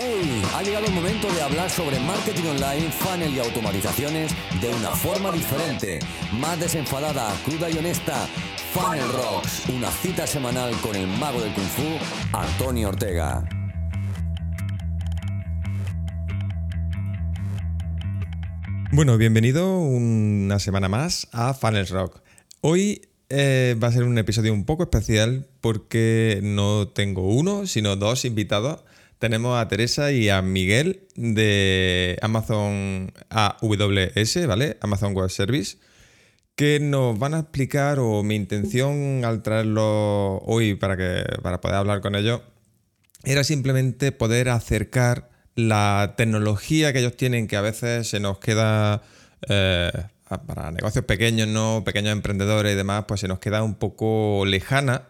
¡Hey! Ha llegado el momento de hablar sobre marketing online, funnel y automatizaciones de una forma diferente, más desenfadada, cruda y honesta. Funnel Rocks, una cita semanal con el mago del Kung Fu, Antonio Ortega. Bueno, bienvenido una semana más a Funnel Rock. Hoy eh, va a ser un episodio un poco especial porque no tengo uno, sino dos invitados. Tenemos a Teresa y a Miguel de Amazon AWS, ¿vale? Amazon Web Service, que nos van a explicar, o mi intención al traerlo hoy para, que, para poder hablar con ellos, era simplemente poder acercar la tecnología que ellos tienen, que a veces se nos queda eh, para negocios pequeños, ¿no? Pequeños emprendedores y demás, pues se nos queda un poco lejana.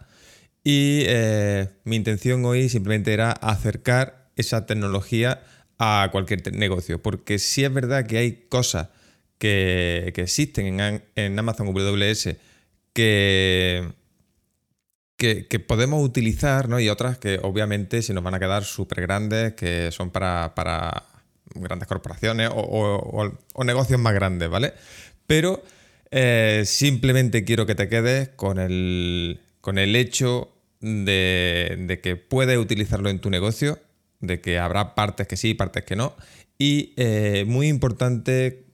Y eh, mi intención hoy simplemente era acercar esa tecnología a cualquier negocio. Porque sí es verdad que hay cosas que, existen en, Amazon WS que, que, podemos utilizar, ¿no? Y otras que obviamente se nos van a quedar súper grandes, que son para, grandes corporaciones o, o, negocios más grandes, ¿vale? pero eh, simplemente quiero que te quedes con el, con el hecho de, que puedes utilizarlo en tu negocio, de que habrá partes que sí, partes que no. Y eh, muy importante,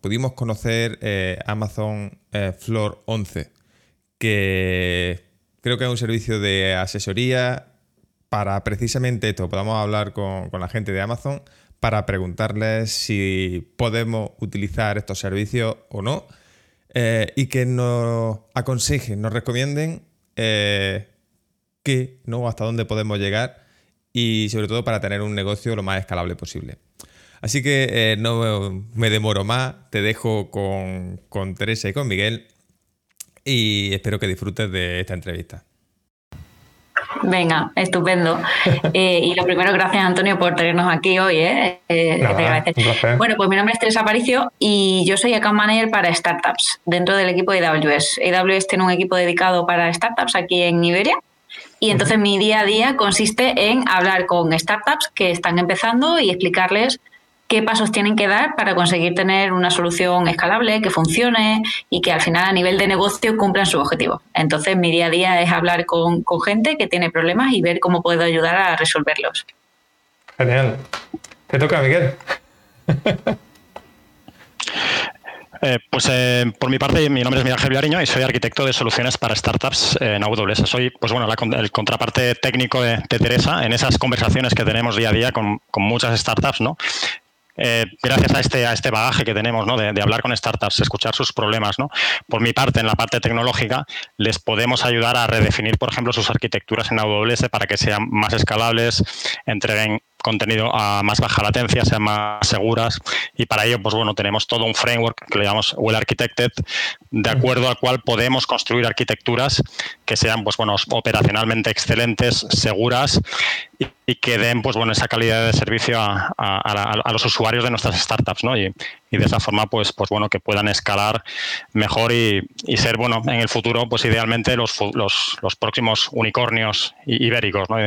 pudimos conocer eh, Amazon Floor 11, que creo que es un servicio de asesoría para precisamente esto, podamos hablar con, con la gente de Amazon para preguntarles si podemos utilizar estos servicios o no eh, y que nos aconsejen, nos recomienden eh, qué, ¿no? hasta dónde podemos llegar y sobre todo para tener un negocio lo más escalable posible. Así que eh, no me demoro más, te dejo con, con Teresa y con Miguel y espero que disfrutes de esta entrevista. Venga, estupendo. Eh, y lo primero, gracias Antonio por tenernos aquí hoy. ¿eh? eh bueno, pues mi nombre es Teresa Aparicio y yo soy account manager para startups dentro del equipo de AWS. AWS tiene un equipo dedicado para startups aquí en Iberia. Y entonces mi día a día consiste en hablar con startups que están empezando y explicarles qué pasos tienen que dar para conseguir tener una solución escalable, que funcione y que al final a nivel de negocio cumplan su objetivo. Entonces mi día a día es hablar con, gente que tiene problemas y ver cómo puedo ayudar a resolverlos. Genial. Te toca, Miguel. Eh, pues eh, por mi parte, mi nombre es Miguel Gerviariño y soy arquitecto de soluciones para startups en AWS. Soy, pues bueno, el contraparte técnico de, Teresa en esas conversaciones que tenemos día a día con, con muchas startups, ¿no? Eh, gracias a este, a este bagaje que tenemos ¿no? de, hablar con startups, escuchar sus problemas, ¿no? por mi parte, en la parte tecnológica, les podemos ayudar a redefinir, por ejemplo, sus arquitecturas en AWS para que sean más escalables, entreguen contenido a más baja latencia, sean más seguras y para ello pues bueno tenemos todo un framework que le llamamos well architected de acuerdo al cual podemos construir arquitecturas que sean pues bueno operacionalmente excelentes, seguras y, que den pues bueno esa calidad de servicio a, los usuarios de nuestras startups, ¿no? Y, de esa forma pues pues bueno que puedan escalar mejor y, ser bueno en el futuro pues idealmente los, los, los próximos unicornios ibéricos, ¿no?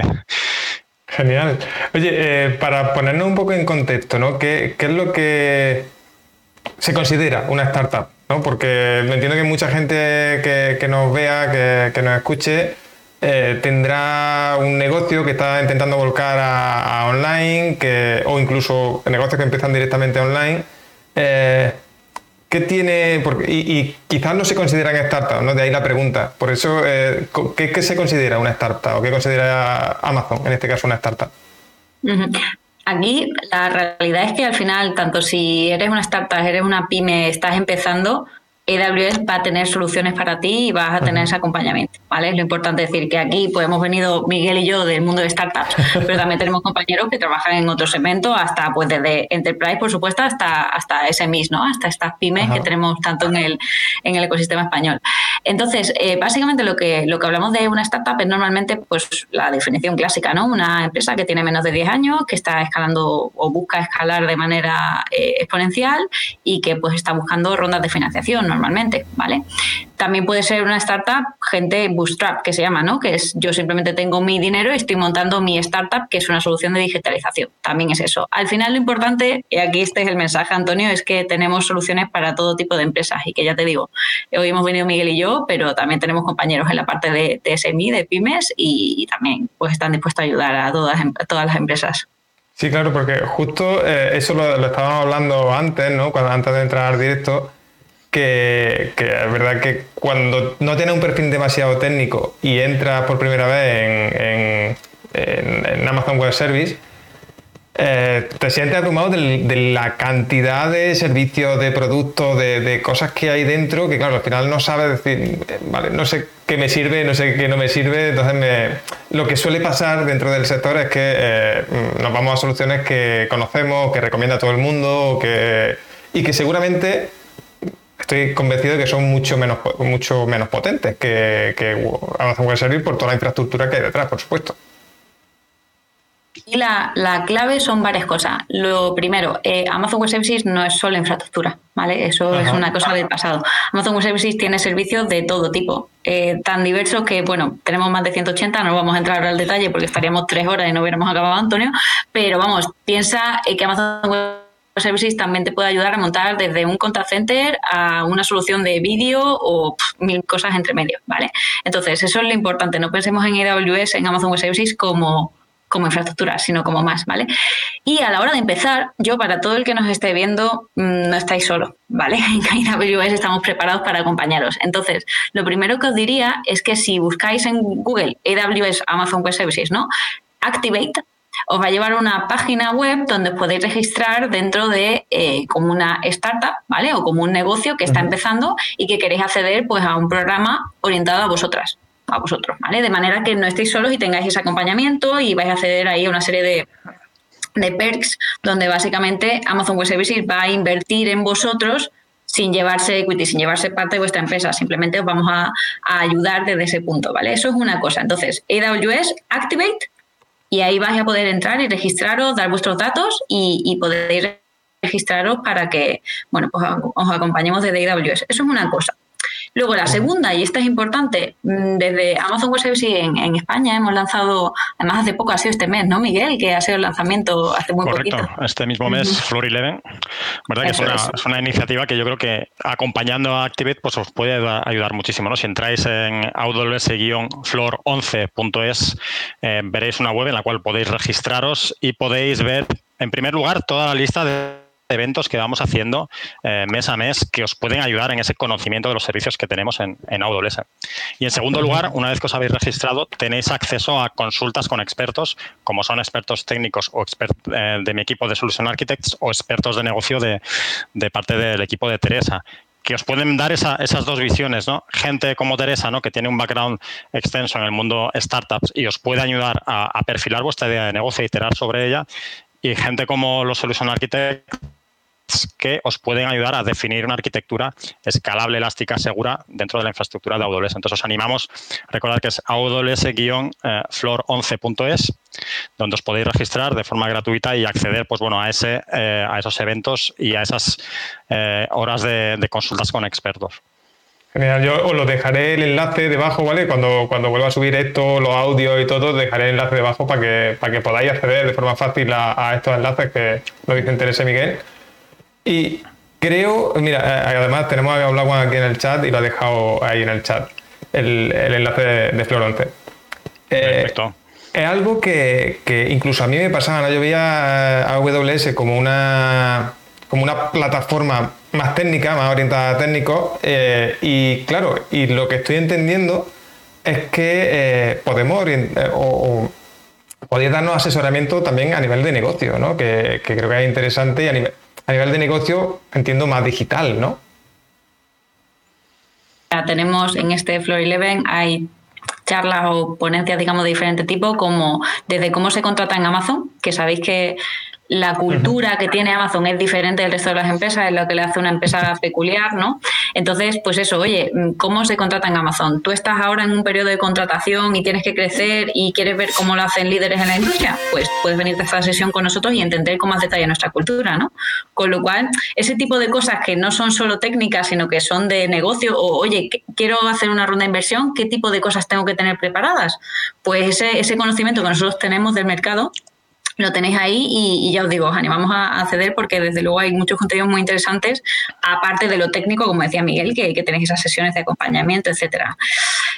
Genial. Oye, eh, para ponernos un poco en contexto, ¿no? ¿Qué, es lo que se considera una startup? ¿no? Porque entiendo que mucha gente que, nos vea, que, nos escuche, eh, tendrá un negocio que está intentando volcar a, online, que, o incluso negocios que empiezan directamente online. Eh, ¿Qué tiene? y, quizás no se consideran startups, ¿no? De ahí la pregunta. Por eso, eh, ¿qué, se considera una startup o qué considera Amazon, en este caso, una startup? Aquí la realidad es que al final, tanto si eres una startup, eres una pyme, estás empezando, AWS va a tener soluciones para ti y vas a tener ese acompañamiento, ¿vale? Es lo importante decir que aquí pues, hemos venido Miguel y yo del mundo de startups, pero también tenemos compañeros que trabajan en otros segmentos, hasta pues desde Enterprise, por supuesto, hasta, hasta SMEs, ¿no? Hasta estas pymes que tenemos tanto en el, en el ecosistema español. Entonces, eh, básicamente lo que, lo que hablamos de una startup es normalmente pues la definición clásica, ¿no? Una empresa que tiene menos de 10 años, que está escalando o busca escalar de manera eh, exponencial y que pues está buscando rondas de financiación, normalmente, ¿vale? También puede ser una startup, gente bootstrap, que se llama, ¿no? Que es yo simplemente tengo mi dinero y estoy montando mi startup, que es una solución de digitalización. También es eso. Al final lo importante, y aquí este es el mensaje, Antonio, es que tenemos soluciones para todo tipo de empresas y que ya te digo, hoy hemos venido Miguel y yo, pero también tenemos compañeros en la parte de, SMI, de pymes, y, también pues están dispuestos a ayudar a todas, a todas las empresas. Sí, claro, porque justo eh, eso lo, estábamos hablando antes, ¿no? Antes de entrar al directo, que, es verdad que cuando no tienes un perfil demasiado técnico y entras por primera vez en, en, Amazon Web Service, eh, te sientes abrumado de, la cantidad de servicios, de productos, de, cosas que hay dentro, que claro, al final no sabes decir, vale, no sé qué me sirve, no sé qué no me sirve, entonces lo que suele pasar dentro del sector es que eh, nos vamos a soluciones que conocemos, que recomienda todo el mundo, que, y que seguramente estoy convencido de que son mucho menos, mucho menos potentes que, Amazon Web Service por toda la infraestructura que hay detrás, por supuesto. Y la, clave son varias cosas. Lo primero, eh, Amazon Web Services no es solo infraestructura, ¿vale? Eso es una cosa del pasado. Amazon Web Services tiene servicios de todo tipo, eh, tan diversos que, bueno, tenemos más de 180, no vamos a entrar al detalle porque estaríamos tres horas y no hubiéramos acabado, Antonio, pero vamos, piensa que Amazon Web Services también te puede ayudar a montar desde un contact center a una solución de vídeo o mil cosas entre medio, ¿vale? Entonces, eso es lo importante. No pensemos en AWS, en Amazon Web Services como como infraestructura, sino como más, ¿vale? Y a la hora de empezar, yo para todo el que nos esté viendo, mm, no estáis solo, ¿vale? En AWS estamos preparados para acompañaros. Entonces, lo primero que os diría es que si buscáis en Google AWS Amazon Web Services, ¿no? Activate, os va a llevar a una página web donde os podéis registrar dentro de eh, como una startup, ¿vale? O como un negocio que está empezando y que queréis acceder pues a un programa orientado a vosotras, a vosotros, ¿vale? De manera que no estéis solos y tengáis ese acompañamiento y vais a acceder ahí a una serie de, de perks donde básicamente Amazon Web Services va a invertir en vosotros sin llevarse equity, sin llevarse parte de vuestra empresa. Simplemente os vamos a, a ayudar desde ese punto, ¿vale? Eso es una cosa. Entonces, AWS Activate y ahí vais a poder entrar y registraros, dar vuestros datos y, y podéis registraros para que, bueno, pues os acompañemos desde AWS. Eso es una cosa. Luego la segunda, y esta es importante, mm, desde Amazon Web Services en, España hemos lanzado, además hace poco ha sido este mes, ¿no, Miguel? Que ha sido el lanzamiento hace muy Correcto. poquito. este mismo mes, Floor 11, ¿verdad? que es una, iniciativa que yo creo que acompañando a Activate pues os puede ayudar muchísimo, ¿no? Si entráis en aws-floor11.es eh, veréis una web en la cual podéis registraros y podéis ver, en primer lugar, toda la lista de eventos que vamos haciendo eh, mes a mes que os pueden ayudar en ese conocimiento de los servicios que tenemos en, en AWS. Y en segundo lugar, una vez que os habéis registrado, tenéis acceso a consultas con expertos, como son expertos técnicos o eh, de mi equipo de Solution Architects o expertos de negocio de, parte del equipo de Teresa que os pueden dar esas dos visiones, ¿no? Gente como Teresa. Que tiene un background extenso en el mundo startups y os puede ayudar a, a perfilar vuestra idea de negocio y iterar sobre ella. Y gente como los Solution Architects que os pueden ayudar a definir una arquitectura escalable, elástica, segura dentro de la infraestructura de AWS. Entonces os animamos a recordar que es aws-floor11.es, donde os podéis registrar de forma gratuita y acceder pues, bueno, a, ese, eh, a esos eventos y a esas eh, horas de, consultas con expertos. Genial, yo os lo dejaré el enlace debajo, ¿vale? Cuando, cuando vuelva a subir esto, los audios y todo, dejaré el enlace debajo para que, para que podáis acceder de forma fácil a, estos enlaces que lo dice Teresa Miguel. Y creo, mira, eh, además tenemos a hablado aquí en el chat y lo ha dejado ahí en el chat, el, enlace de, de Floronce. Eh, es algo que, incluso a mí me pasaba, yo veía AWS como una, como una plataforma más técnica, más orientada a técnicos, eh, y claro, y lo que estoy entendiendo es que podemos orientar, o, podéis darnos asesoramiento también a nivel de negocio, ¿no? que, que creo que es interesante y a nivel, a nivel de negocio, entiendo más digital, ¿no? Tenemos en este Floor 11 hay charlas o ponencias, digamos, de diferente tipo, como desde cómo se contrata en Amazon, que sabéis que la cultura que tiene Amazon es diferente del resto de las empresas, es lo que le hace una empresa peculiar, ¿no? Entonces, pues eso, oye, ¿cómo se contrata en Amazon? Tú estás ahora en un periodo de contratación y tienes que crecer y quieres ver cómo lo hacen líderes en la industria, pues puedes venir a esta sesión con nosotros y entender con más detalle nuestra cultura, ¿no? Con lo cual, ese tipo de cosas que no son solo técnicas, sino que son de negocio o, oye, quiero hacer una ronda de inversión, ¿qué tipo de cosas tengo que tener preparadas? Pues ese, ese conocimiento que nosotros tenemos del mercado lo tenéis ahí y, ya os digo, os animamos a, acceder porque desde luego hay muchos contenidos muy interesantes, aparte de lo técnico, como decía Miguel, que, tenéis esas sesiones de acompañamiento, etcétera.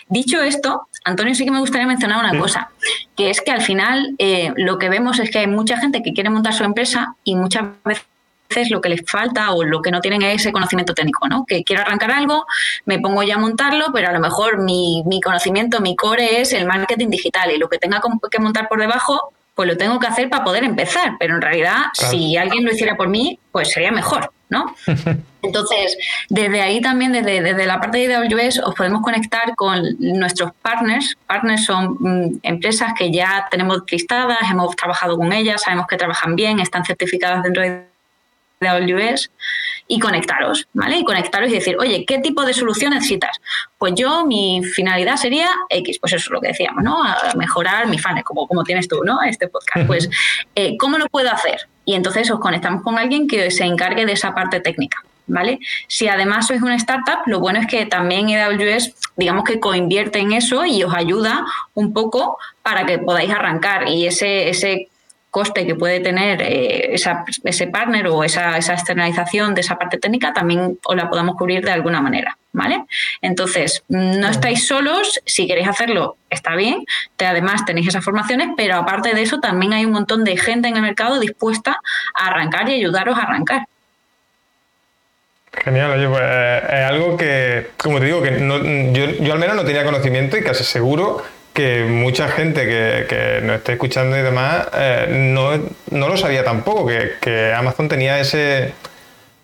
Dicho esto, Antonio, sí que me gustaría mencionar una cosa, que es que al final eh, lo que vemos es que hay mucha gente que quiere montar su empresa y muchas veces lo que les falta o lo que no tienen es ese conocimiento técnico, ¿no? Que quiero arrancar algo, me pongo ya a montarlo, pero a lo mejor mi, mi conocimiento, mi core es el marketing digital y lo que tenga que montar por debajo pues lo tengo que hacer para poder empezar, pero en realidad si alguien lo hiciera por mí, pues sería mejor, ¿no? Entonces, desde ahí también, desde, desde la parte de AWS, os podemos conectar con nuestros partners. Partners son mm, empresas que ya tenemos listadas, hemos trabajado con ellas, sabemos que trabajan bien, están certificadas dentro de AWS y conectaros, ¿vale? Y conectaros y decir, oye, ¿qué tipo de solución necesitas? Pues yo, mi finalidad sería X, pues eso es lo que decíamos, ¿no? mejorar mi funnel, como, como tienes tú, ¿no? Este podcast. Pues, eh, ¿cómo lo puedo hacer? Y entonces os conectamos con alguien que se encargue de esa parte técnica. ¿Vale? Si además sois una startup, lo bueno es que también AWS, digamos que coinvierte en eso y os ayuda un poco para que podáis arrancar y ese, ese coste que puede tener eh, ese partner o esa, externalización de esa parte técnica también os la podamos cubrir de alguna manera, ¿vale? Entonces, no estáis solos, si queréis hacerlo está bien, te, además tenéis esas formaciones, pero aparte de eso también hay un montón de gente en el mercado dispuesta a arrancar y ayudaros a arrancar. Genial, oye, pues eh, es algo que, como te digo, que yo, yo al menos no tenía conocimiento y casi seguro que mucha gente que, que nos esté escuchando y demás eh, no, lo sabía tampoco, que, Amazon tenía ese,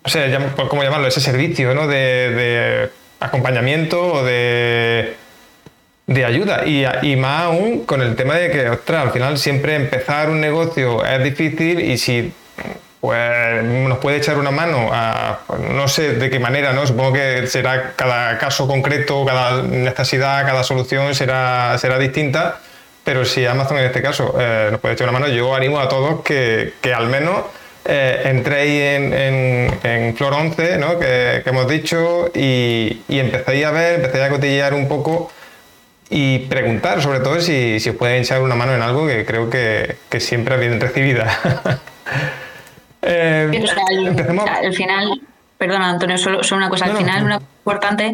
no sé, ¿cómo llamarlo? Ese servicio ¿no? de, acompañamiento o de, de ayuda. Y, y, más aún con el tema de que, ostras, al final siempre empezar un negocio es difícil y si pues nos puede echar una mano a, pues, no sé de qué manera, ¿no? Supongo que será cada caso concreto, cada necesidad, cada solución será, será distinta, pero si Amazon en este caso eh, nos puede echar una mano, yo animo a todos que, al menos eh, entréis en, en, Flor 11, ¿no? que, hemos dicho, y, y, empecéis a ver, empecéis a cotillear un poco y preguntar, sobre todo, si, si os pueden echar una mano en algo que creo que, que siempre es bien recibida. Eh, al, final, perdona Antonio, solo, una cosa, al final una importante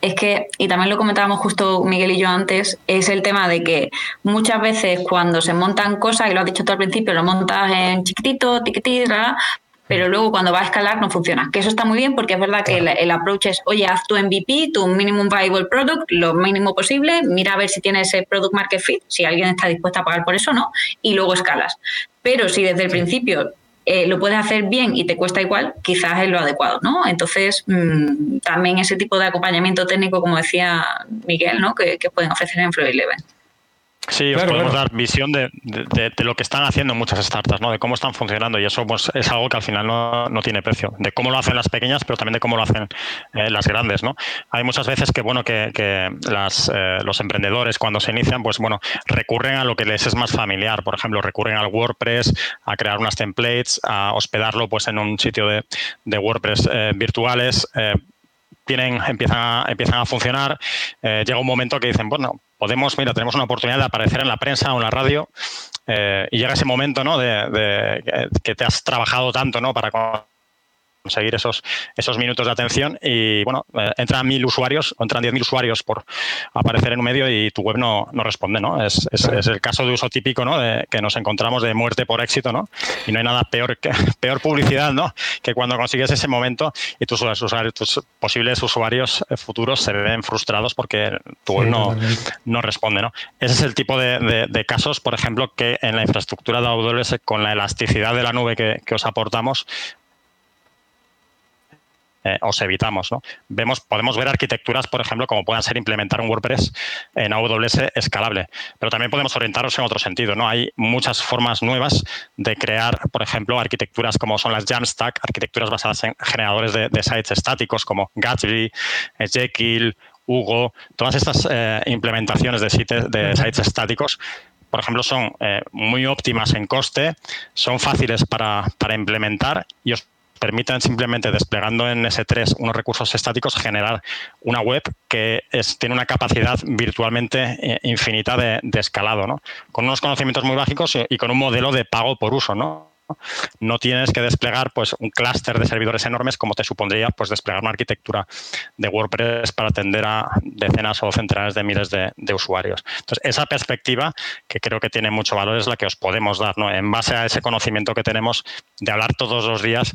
es que, y también lo comentábamos justo Miguel y yo antes, es el tema de que muchas veces cuando se montan cosas, y lo has dicho tú al principio, lo montas en chiquitito, tiquitito, pero luego cuando va a escalar no funciona. Que eso está muy bien porque es verdad que el, approach es, oye, haz tu MVP, tu minimum viable product, lo mínimo posible, mira a ver si tienes ese product market fit, si alguien está dispuesto a pagar por eso o no, y luego escalas. Pero si desde el principio eh, lo puedes hacer bien y te cuesta igual, quizás es lo adecuado, ¿no? Entonces, mm, también ese tipo de acompañamiento técnico, como decía Miguel, ¿no? Que, pueden ofrecer en Flow Eleven. Sí, os podemos dar visión de, lo que están haciendo muchas startups, ¿no? de cómo están funcionando y eso pues, es algo que al final no, tiene precio, de cómo lo hacen las pequeñas, pero también de cómo lo hacen eh, las grandes. ¿no? Hay muchas veces que, bueno, que, eh, los emprendedores cuando se inician, pues bueno, recurren a lo que les es más familiar, por ejemplo, recurren al WordPress, a crear unas templates, a hospedarlo pues en un sitio de, WordPress eh, virtuales tienen, empiezan, a, empiezan a funcionar, llega un momento que dicen, bueno, podemos, mira, tenemos una oportunidad de aparecer en la prensa o en la radio eh, y llega ese momento, ¿no? De, que te has trabajado tanto, ¿no? Para conseguir esos, esos minutos de atención y bueno, eh, entran mil usuarios o entran diez mil usuarios por aparecer en un medio y tu web no, no responde, ¿no? Es, es, el caso de uso típico, ¿no? De, que nos encontramos de muerte por éxito, ¿no? Y no hay nada peor que peor publicidad, ¿no? Que cuando consigues ese momento y tus usuarios, tus posibles usuarios eh, futuros se ven frustrados porque tu web no, no responde, ¿no? Ese es el tipo de, de, casos, por ejemplo, que en la infraestructura de AWS con la elasticidad de la nube que, que os aportamos eh, os evitamos. ¿no? Vemos, podemos ver arquitecturas, por ejemplo, como puedan ser implementar un WordPress en AWS escalable, pero también podemos orientarnos en otro sentido. ¿no? Hay muchas formas nuevas de crear, por ejemplo, arquitecturas como son las Jamstack, arquitecturas basadas en generadores de, sites estáticos como Gatsby, eh, Jekyll, Hugo, todas estas eh, implementaciones de, sites, de sites estáticos por ejemplo, son muy óptimas en coste, son fáciles para, para implementar y os permitan simplemente desplegando en S3 unos recursos estáticos generar una web que tiene una capacidad virtualmente eh, infinita de, escalado, ¿no? con unos conocimientos muy básicos y, con un modelo de pago por uso. ¿no? No tienes que desplegar pues, un clúster de servidores enormes como te supondría pues, desplegar una arquitectura de WordPress para atender a decenas o centenares de miles de, usuarios. Entonces, esa perspectiva que creo que tiene mucho valor es la que os podemos dar, ¿no? en base a ese conocimiento que tenemos de hablar todos los días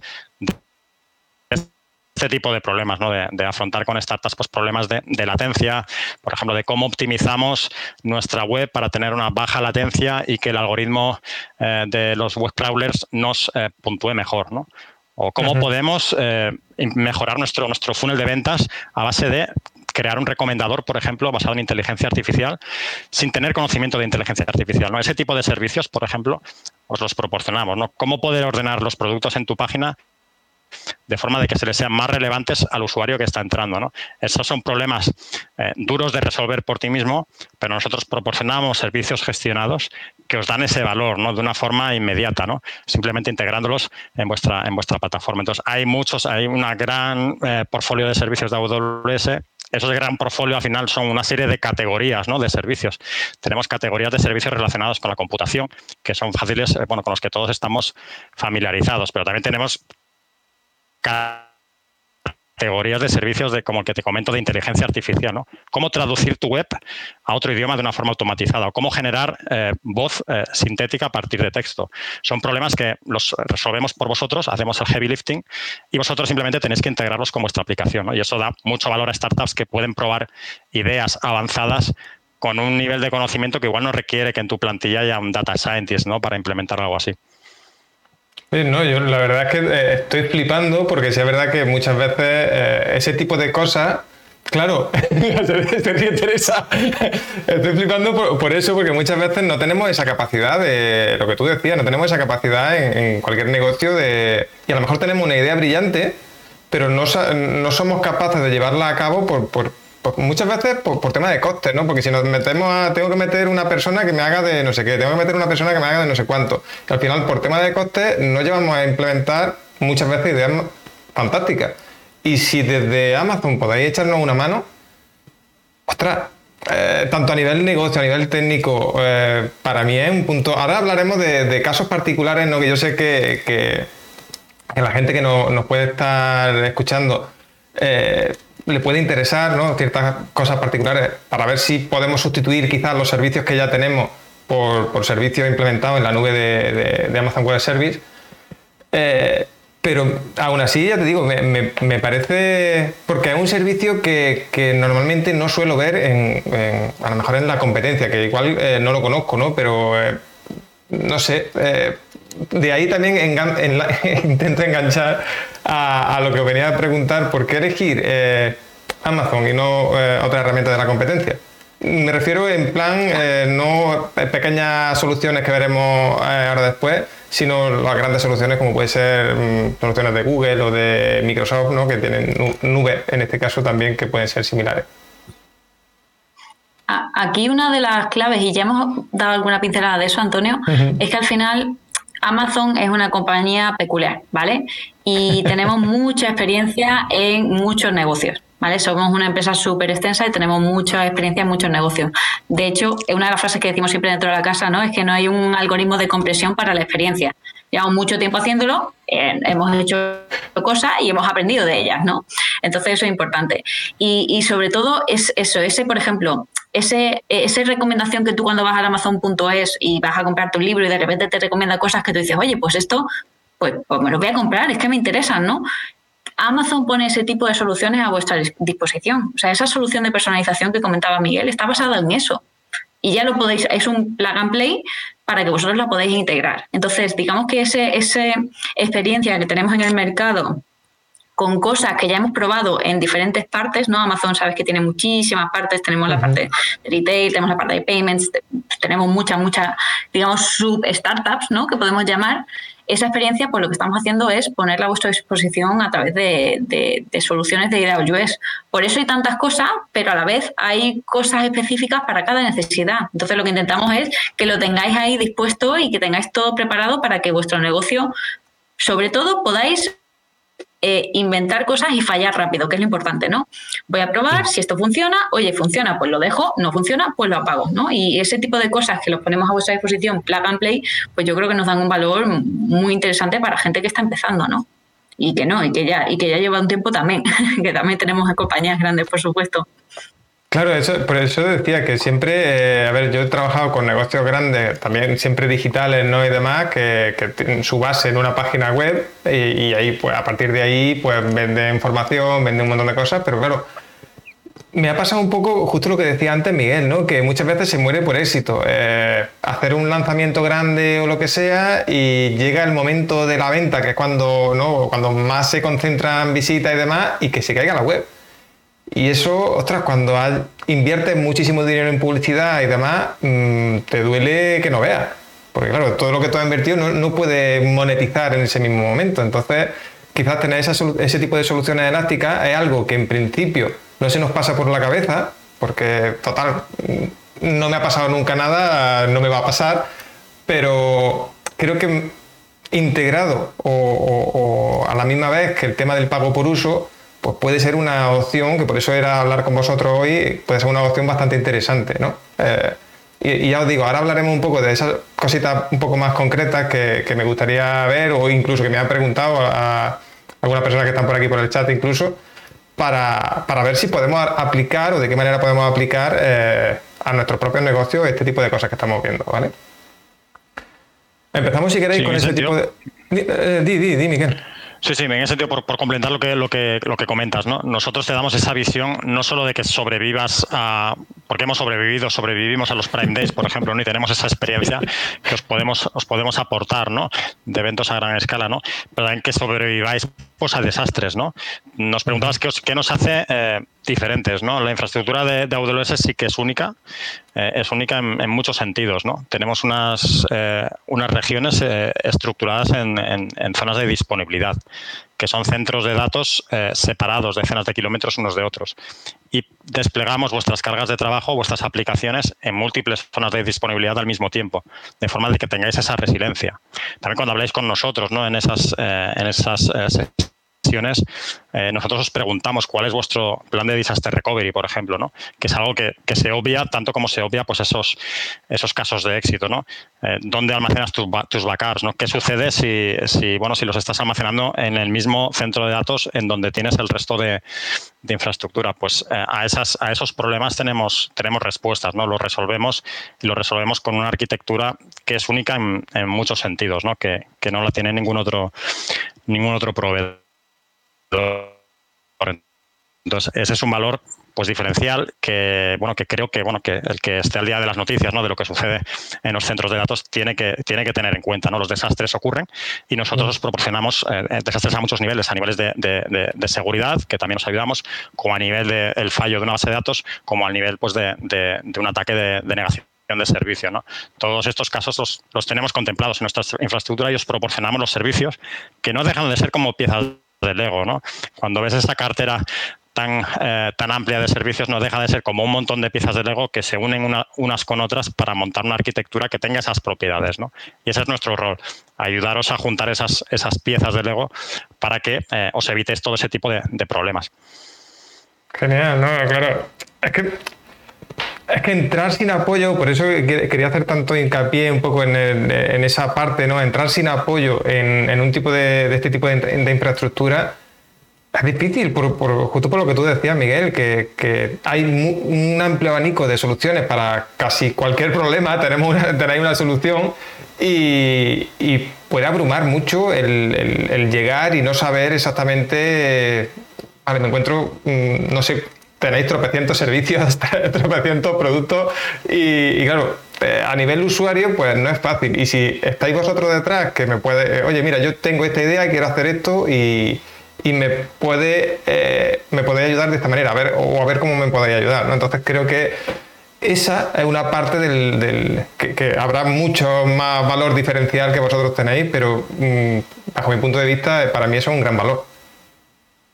este tipo de problemas, ¿no? de, afrontar con startups pues, problemas de, latencia, por ejemplo, de cómo optimizamos nuestra web para tener una baja latencia y que el algoritmo eh, de los web crawlers nos eh, puntúe mejor. ¿no? O cómo podemos eh, mejorar nuestro, nuestro funnel de ventas a base de crear un recomendador, por ejemplo, basado en inteligencia artificial, sin tener conocimiento de inteligencia artificial. ¿no? Ese tipo de servicios, por ejemplo, os los proporcionamos. ¿no? ¿Cómo poder ordenar los productos en tu página de forma de que se les sean más relevantes al usuario que está entrando. ¿no? Esos son problemas eh, duros de resolver por ti mismo, pero nosotros proporcionamos servicios gestionados que os dan ese valor ¿no? de una forma inmediata, ¿no? simplemente integrándolos en vuestra, en vuestra plataforma. Entonces, hay muchos, hay una gran eh, portfolio de servicios de AWS esos gran portfolio al final son una serie de categorías ¿no? de servicios. Tenemos categorías de servicios relacionados con la computación, que son fáciles, eh, bueno, con los que todos estamos familiarizados, pero también tenemos categorías de servicios de como el que te comento de inteligencia artificial, ¿no? Cómo traducir tu web a otro idioma de una forma automatizada o cómo generar eh, voz eh, sintética a partir de texto. Son problemas que los resolvemos por vosotros, hacemos el heavy lifting y vosotros simplemente tenéis que integrarlos con vuestra aplicación, Y eso da mucho valor a startups que pueden probar ideas avanzadas con un nivel de conocimiento que igual no requiere que en tu plantilla haya un data scientist, ¿no? Para implementar algo así. No, yo la verdad es que eh, estoy flipando porque sí es verdad que muchas veces eh, ese tipo de cosas, claro, te interesa. Estoy flipando por, eso porque muchas veces no tenemos esa capacidad de lo que tú decías, no tenemos esa capacidad en, cualquier negocio de y a lo mejor tenemos una idea brillante, pero no, no somos capaces de llevarla a cabo por, por pues muchas veces por, por, tema de costes, ¿no? Porque si nos metemos a. Tengo que meter una persona que me haga de no sé qué, tengo que meter una persona que me haga de no sé cuánto. Al final, por tema de costes, no llevamos a implementar muchas veces ideas fantásticas. Y si desde Amazon podéis echarnos una mano, ostras, eh, tanto a nivel negocio, a nivel técnico, eh, para mí es un punto. Ahora hablaremos de, casos particulares, ¿no? Que yo sé que, que, la gente que nos puede estar escuchando. Eh, le puede interesar ¿no? ciertas cosas particulares para ver si podemos sustituir quizás los servicios que ya tenemos por, servicios implementados en la nube de, Amazon Web Service. Eh, pero aún así, ya te digo, me, parece. Porque es un servicio que, normalmente no suelo ver en, a lo mejor en la competencia, que igual eh, no lo conozco, ¿no? Pero eh, no sé. De ahí también intento enganchar a, lo que venía a preguntar, ¿por qué elegir eh, Amazon y no eh, otra herramienta de la competencia? Me refiero en plan, eh, no pequeñas soluciones que veremos ahora después, sino las grandes soluciones como pueden ser mm, soluciones de Google o de Microsoft, ¿no? que tienen nube en este caso también que pueden ser similares. Aquí una de las claves, y ya hemos dado alguna pincelada de eso, Antonio, es que al final Amazon es una compañía peculiar, ¿vale? Y tenemos mucha experiencia en muchos negocios. ¿Vale? Somos una empresa súper extensa y tenemos mucha experiencia en muchos negocios. De hecho, una de las frases que decimos siempre dentro de la casa ¿no? es que no hay un algoritmo de compresión para la experiencia. Llevamos mucho tiempo haciéndolo, eh, hemos hecho cosas y hemos aprendido de ellas, ¿no? Entonces eso es importante. Y, y sobre todo es eso, ese, por ejemplo, ese, esa recomendación que tú cuando vas a Amazon.es y vas a comprar tu libro y de repente te recomienda cosas que tú dices, oye, pues esto, pues, pues, me lo voy a comprar, es que me interesan, ¿no? Amazon pone ese tipo de soluciones a vuestra disposición. O sea, esa solución de personalización que comentaba Miguel está basada en eso. Y ya lo podéis, es un plug and play para que vosotros la podáis integrar. Entonces, digamos que esa experiencia que tenemos en el mercado con cosas que ya hemos probado en diferentes partes, ¿no? Amazon sabes que tiene muchísimas partes, tenemos la parte de retail, tenemos la parte de payments, tenemos muchas, muchas, digamos, sub-startups, ¿no? Que podemos llamar. Esa experiencia, pues lo que estamos haciendo es ponerla a vuestra disposición a través de, soluciones de AWS. Por eso hay tantas cosas, pero a la vez hay cosas específicas para cada necesidad. Entonces lo que intentamos es que lo tengáis ahí dispuesto y que tengáis todo preparado para que vuestro negocio, sobre todo, podáis eh, inventar cosas y fallar rápido, que es lo importante, ¿no? Voy a probar, si esto funciona, oye, funciona, pues lo dejo, no funciona, pues lo apago, ¿no? Y ese tipo de cosas que los ponemos a vuestra disposición, plug and play, pues yo creo que nos dan un valor muy interesante para gente que está empezando, ¿no? Y que no, y que ya, y que ya lleva un tiempo también, que también tenemos compañías grandes, por supuesto. Claro, eso, por eso decía que siempre, eh, a ver, yo he trabajado con negocios grandes, también siempre digitales, ¿no? Y demás, que, tienen su base en una página web y, ahí, pues a partir de ahí, pues vende información, vende un montón de cosas, pero claro, me ha pasado un poco justo lo que decía antes Miguel, ¿no? Que muchas veces se muere por éxito. Eh, hacer un lanzamiento grande o lo que sea y llega el momento de la venta, que es cuando, ¿no? Cuando más se concentran visitas y demás, y que se caiga la web. Y eso, ostras, cuando inviertes muchísimo dinero en publicidad y demás, mm, te duele que no veas. Porque claro, todo lo que tú has invertido no, no puedes monetizar en ese mismo momento. Entonces, quizás tener ese tipo de soluciones elásticas es algo que en principio no se nos pasa por la cabeza, porque total, no me ha pasado nunca nada, no me va a pasar, pero creo que integrado o a la misma vez que el tema del pago por uso, pues puede ser una opción, que por eso era hablar con vosotros hoy, puede ser una opción bastante interesante, ¿no? Eh, y, ya os digo, ahora hablaremos un poco de esas cositas un poco más concretas que, me gustaría ver o incluso que me han preguntado a, algunas personas que están por aquí por el chat incluso, para, ver si podemos aplicar o de qué manera podemos aplicar eh, a nuestros propios negocios este tipo de cosas que estamos viendo, ¿vale? Empezamos si queréis con ese tipo de... Eh, di, di, di, Miguel. Sí, sí, en ese sentido, por, complementar lo que, lo, que, lo que comentas, ¿no? Nosotros te damos esa visión no solo de que sobrevivas a. Porque hemos sobrevivido, sobrevivimos a los Prime Days, por ejemplo, ¿no? y tenemos esa experiencia que os podemos, os podemos aportar, ¿no? De eventos a gran escala, ¿no? Pero también que sobreviváis pues, a desastres, ¿no? Nos preguntabas qué, qué nos hace. Eh, diferentes, ¿no? La infraestructura de, de AWS sí que es única, eh, es única en, muchos sentidos, ¿no? Tenemos unas, eh, unas regiones estructuradas en, zonas de disponibilidad, que son centros de datos separados decenas de kilómetros unos de otros. Y desplegamos vuestras cargas de trabajo, vuestras aplicaciones en múltiples zonas de disponibilidad al mismo tiempo, de forma de que tengáis esa resiliencia. También cuando habláis con nosotros, ¿no? En esas, en esas eh, nosotros os preguntamos cuál es vuestro plan de disaster recovery, por ejemplo, ¿no? que es algo que, se obvia tanto como se obvia pues esos, esos casos de éxito. ¿no? Eh, ¿Dónde almacenas tus, tus backups? ¿no? ¿Qué sucede si, si, bueno, si los estás almacenando en el mismo centro de datos en donde tienes el resto de, infraestructura? Pues eh, a, esas, a esos problemas tenemos, tenemos respuestas, ¿no? los resolvemos y lo resolvemos con una arquitectura que es única en, en muchos sentidos, ¿no? Que, que no la tiene ningún otro, ningún otro proveedor. Entonces, ese es un valor pues diferencial que bueno que creo que bueno que el que esté al día de las noticias ¿no? de lo que sucede en los centros de datos tiene que tiene que tener en cuenta no los desastres ocurren y nosotros os proporcionamos eh, desastres a muchos niveles a niveles de, seguridad que también nos ayudamos como a nivel del fallo de una base de datos como al nivel pues de, un ataque de, negación de servicio. ¿no? Todos estos casos los, los tenemos contemplados en nuestra infraestructura y os proporcionamos los servicios que no dejan de ser como piezas del Lego, ¿no? Cuando ves esta cartera tan, eh, tan amplia de servicios no deja de ser como un montón de piezas de Lego que se unen unas con otras para montar una arquitectura que tenga esas propiedades. ¿no? Y ese es nuestro rol, ayudaros a juntar esas, esas piezas de Lego para que eh, os evitéis todo ese tipo de, problemas. Genial, no, claro. Es que, es que entrar sin apoyo, por eso quería hacer tanto hincapié un poco en, esa parte, ¿no? Entrar sin apoyo en, un tipo de, este tipo de infraestructura es difícil, por, justo por lo que tú decías, Miguel, que, hay un amplio abanico de soluciones para casi cualquier problema, tenemos una, tenéis una solución y, puede abrumar mucho el, llegar y no saber exactamente, vale, me encuentro, mm, no sé, tenéis tropecientos servicios, tropecientos productos y, claro, eh, a nivel usuario pues no es fácil y si estáis vosotros detrás que me puede, oye mira, yo tengo esta idea, quiero hacer esto y y me puede, eh, me puede ayudar de esta manera, a ver, o a ver cómo me podría ayudar. ¿no? Entonces creo que esa es una parte del, que, habrá mucho más valor diferencial que vosotros tenéis, pero mm, bajo mi punto de vista, para mí eso es un gran valor.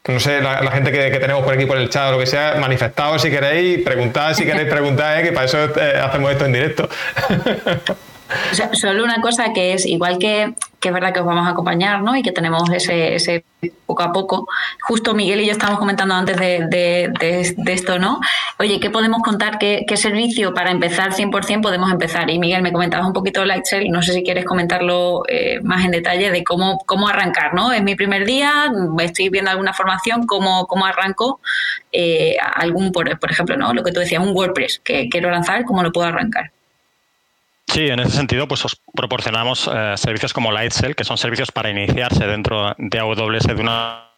No sé, la, gente que, tenemos por aquí por el chat o lo que sea, manifestaos si queréis, preguntad si queréis preguntar, ¿eh? que para eso eh, hacemos esto en directo. Solo una cosa que es igual que, que, es verdad que os vamos a acompañar, ¿no? Y que tenemos ese, ese poco a poco. Justo Miguel y yo estábamos comentando antes de, de, esto, ¿no? Oye, ¿qué podemos contar? ¿Qué, ¿Qué, servicio para empezar 100% podemos empezar? Y Miguel, me comentabas un poquito el Excel, no sé si quieres comentarlo eh, más en detalle de cómo, cómo arrancar, ¿no? Es mi primer día, estoy viendo alguna formación, ¿cómo, cómo arranco eh, algún, por, por ejemplo, ¿no? Lo que tú decías, un WordPress que quiero lanzar, ¿cómo lo puedo arrancar? Sí, en ese sentido, pues os proporcionamos eh, servicios como Lightcell, que son servicios para iniciarse dentro de AWS de una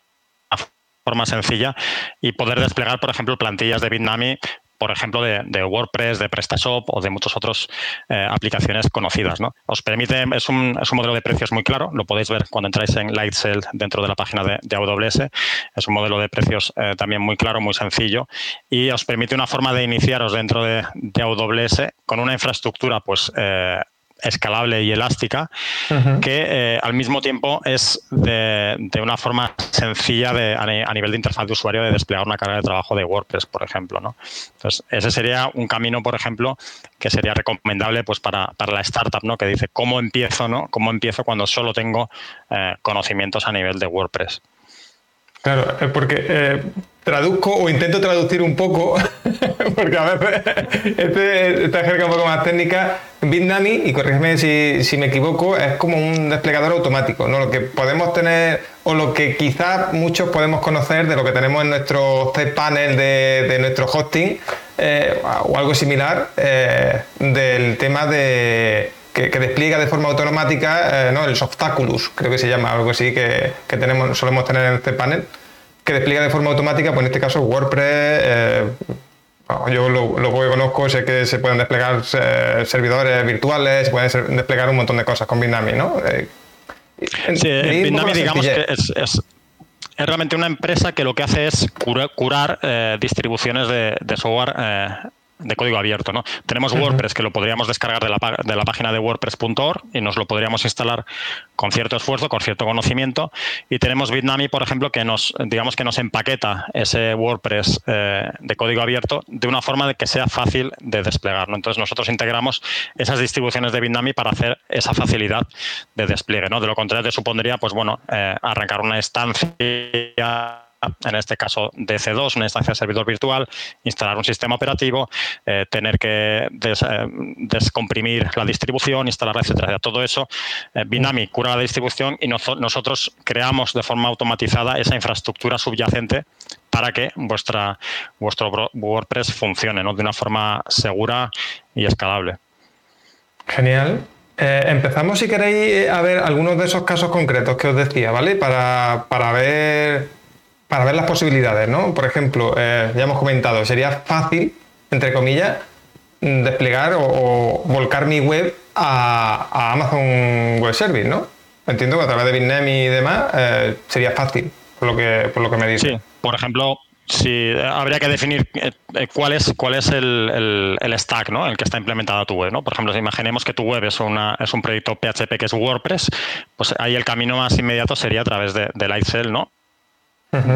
forma sencilla y poder desplegar, por ejemplo, plantillas de Bitnami por ejemplo, de, WordPress, de PrestaShop o de muchas otras eh, aplicaciones conocidas. ¿no? Os permite, es un, es un, modelo de precios muy claro, lo podéis ver cuando entráis en Lightcell dentro de la página de, AWS. Es un modelo de precios eh, también muy claro, muy sencillo y os permite una forma de iniciaros dentro de, AWS con una infraestructura pues eh, escalable y elástica, que eh, al mismo tiempo es de, una forma sencilla de, a, nivel de interfaz de usuario de desplegar una carga de trabajo de WordPress, por ejemplo. ¿no? Entonces, ese sería un camino, por ejemplo, que sería recomendable pues, para, la startup, ¿no? que dice cómo empiezo, ¿no? cómo empiezo cuando solo tengo eh, conocimientos a nivel de WordPress. Claro, porque eh, traduzco o intento traducir un poco, porque a veces este, esta jerga un poco más técnica, Bitnami, y corrígeme si, me equivoco, es como un desplegador automático, ¿no? Lo que podemos tener, o lo que quizás muchos podemos conocer de lo que tenemos en nuestro cPanel de, de nuestro hosting, eh, o algo similar, eh, del tema de que, despliega de forma automática, ¿no? el Softaculous, creo que se llama, algo así que, que tenemos, solemos tener en este panel que despliega de forma automática, pues en este caso WordPress, eh, yo lo, que conozco sé que se pueden desplegar eh, servidores virtuales, se pueden desplegar un montón de cosas con Bitnami, ¿no? Eh, sí, Bitnami digamos que es, realmente una empresa que lo que hace es curar, distribuciones de, de software de código abierto. ¿no? Tenemos WordPress que lo podríamos descargar de la, de la página de wordpress.org y nos lo podríamos instalar con cierto esfuerzo, con cierto conocimiento. Y tenemos Bitnami, por ejemplo, que nos, digamos que nos empaqueta ese WordPress eh, de código abierto de una forma de que sea fácil de desplegar. ¿no? Entonces nosotros integramos esas distribuciones de Bitnami para hacer esa facilidad de despliegue. ¿no? De lo contrario, te supondría, pues bueno, eh, arrancar una estancia en este caso de C2, una instancia de servidor virtual, instalar un sistema operativo, eh, tener que eh, descomprimir la distribución, instalar, etcétera. Todo eso, eh, Binami cura la distribución y nosotros creamos de forma automatizada esa infraestructura subyacente para que vuestra, vuestro WordPress funcione de una forma segura y escalable. Genial. empezamos, si queréis, a ver algunos de esos casos concretos que os decía, ¿vale? Para, para ver para ver las posibilidades, ¿no? Por ejemplo, eh, ya hemos comentado, sería fácil, entre comillas, desplegar o, volcar mi web a, Amazon Web Service, ¿no? Entiendo que a través de Bitnami y demás eh, sería fácil, por lo que, por lo que me dice. Sí, por ejemplo, si habría que definir eh, cuál es, cuál es el, stack ¿no? el que está implementado tu web. ¿no? Por ejemplo, si imaginemos que tu web es, una, es un proyecto PHP que es WordPress, pues ahí el camino más inmediato sería a través de, de Lightcell, ¿no?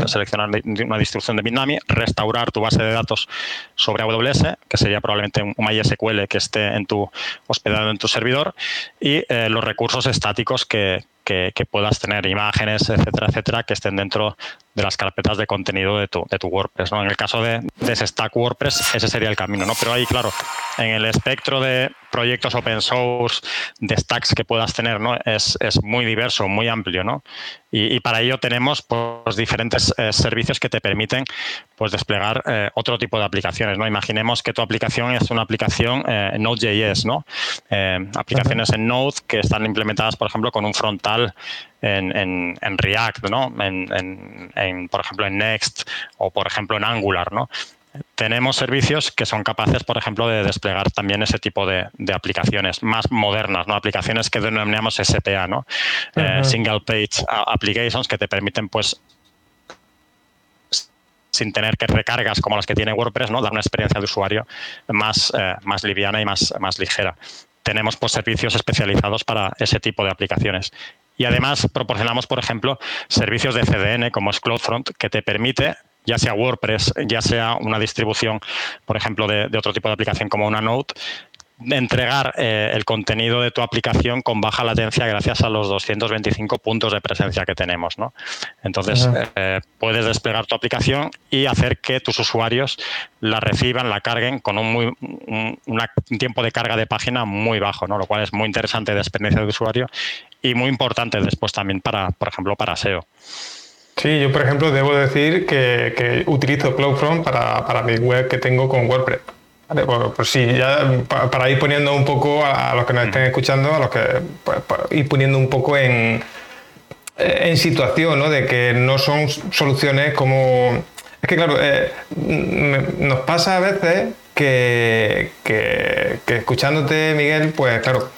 Seleccionar una distribución de Bitnami, restaurar tu base de datos sobre AWS, que sería probablemente un MySQL que esté en tu hospedado en tu servidor, y eh, los recursos estáticos que, puedas tener, imágenes, etcétera, etcétera, que estén dentro de las carpetas de contenido de tu, de tu WordPress. ¿no? En el caso de, de, ese stack WordPress, ese sería el camino. ¿no? Pero ahí, claro, en el espectro de proyectos open source, de stacks que puedas tener, ¿no? es, es muy diverso, muy amplio. ¿no? Y, para ello tenemos pues, diferentes eh, servicios que te permiten pues, desplegar eh, otro tipo de aplicaciones. ¿no? Imaginemos que tu aplicación es una aplicación eh, Node.js, ¿no? aplicaciones en Node que están implementadas, por ejemplo, con un frontal en, en, React, ¿no? En, por ejemplo, en Next o, por ejemplo, en Angular. ¿no? tenemos servicios que son capaces, por ejemplo, de desplegar también ese tipo de, aplicaciones más modernas, ¿no? Aplicaciones que denominamos SPA, ¿no? Eh, single Page Applications, que te permiten, pues, sin tener que recargas como las que tiene WordPress, ¿no? dar una experiencia de usuario más, eh, más liviana y más, más ligera. Tenemos pues, servicios especializados para ese tipo de aplicaciones. Y además proporcionamos, por ejemplo, servicios de CDN como es CloudFront, que te permite ya sea WordPress, ya sea una distribución, por ejemplo, de, de, otro tipo de aplicación como una Note, entregar eh, el contenido de tu aplicación con baja latencia gracias a los 225 puntos de presencia que tenemos. ¿no? Entonces, eh, puedes desplegar tu aplicación y hacer que tus usuarios la reciban, la carguen con un, muy, un, tiempo de carga de página muy bajo, ¿no? lo cual es muy interesante de experiencia de usuario y muy importante después también para, por ejemplo, para SEO. Sí, yo por ejemplo debo decir que, que utilizo CloudFront para, para mi web que tengo con WordPress. Vale, pues, pues, sí, ya para ir poniendo un poco a, los que nos estén escuchando, a los que pues, pues, ir poniendo un poco en, en situación, ¿no? De que no son soluciones como. Es que claro, eh, nos pasa a veces que, que, escuchándote, Miguel, pues claro,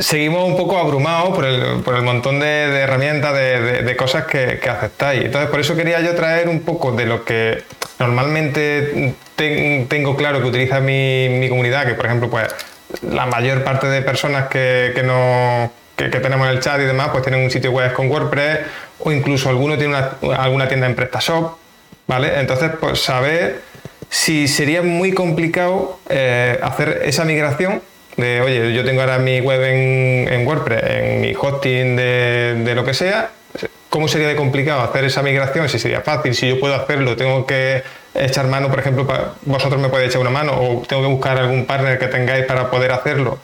seguimos un poco abrumados por el, por el montón de, herramientas, de, de, cosas que, que, aceptáis. Entonces, por eso quería yo traer un poco de lo que normalmente tengo claro que utiliza mi, comunidad, que por ejemplo, pues la mayor parte de personas que, no, que, tenemos en el chat y demás, pues tienen un sitio web con WordPress o incluso alguno tiene alguna tienda en PrestaShop, ¿vale? Entonces, pues saber si sería muy complicado eh, hacer esa migración de, oye, yo tengo ahora mi web en, WordPress, en mi hosting de, lo que sea, ¿cómo sería de complicado hacer esa migración? Si sería fácil, si yo puedo hacerlo, tengo que echar mano, por ejemplo, vosotros me podéis echar una mano o tengo que buscar algún partner que tengáis para poder hacerlo.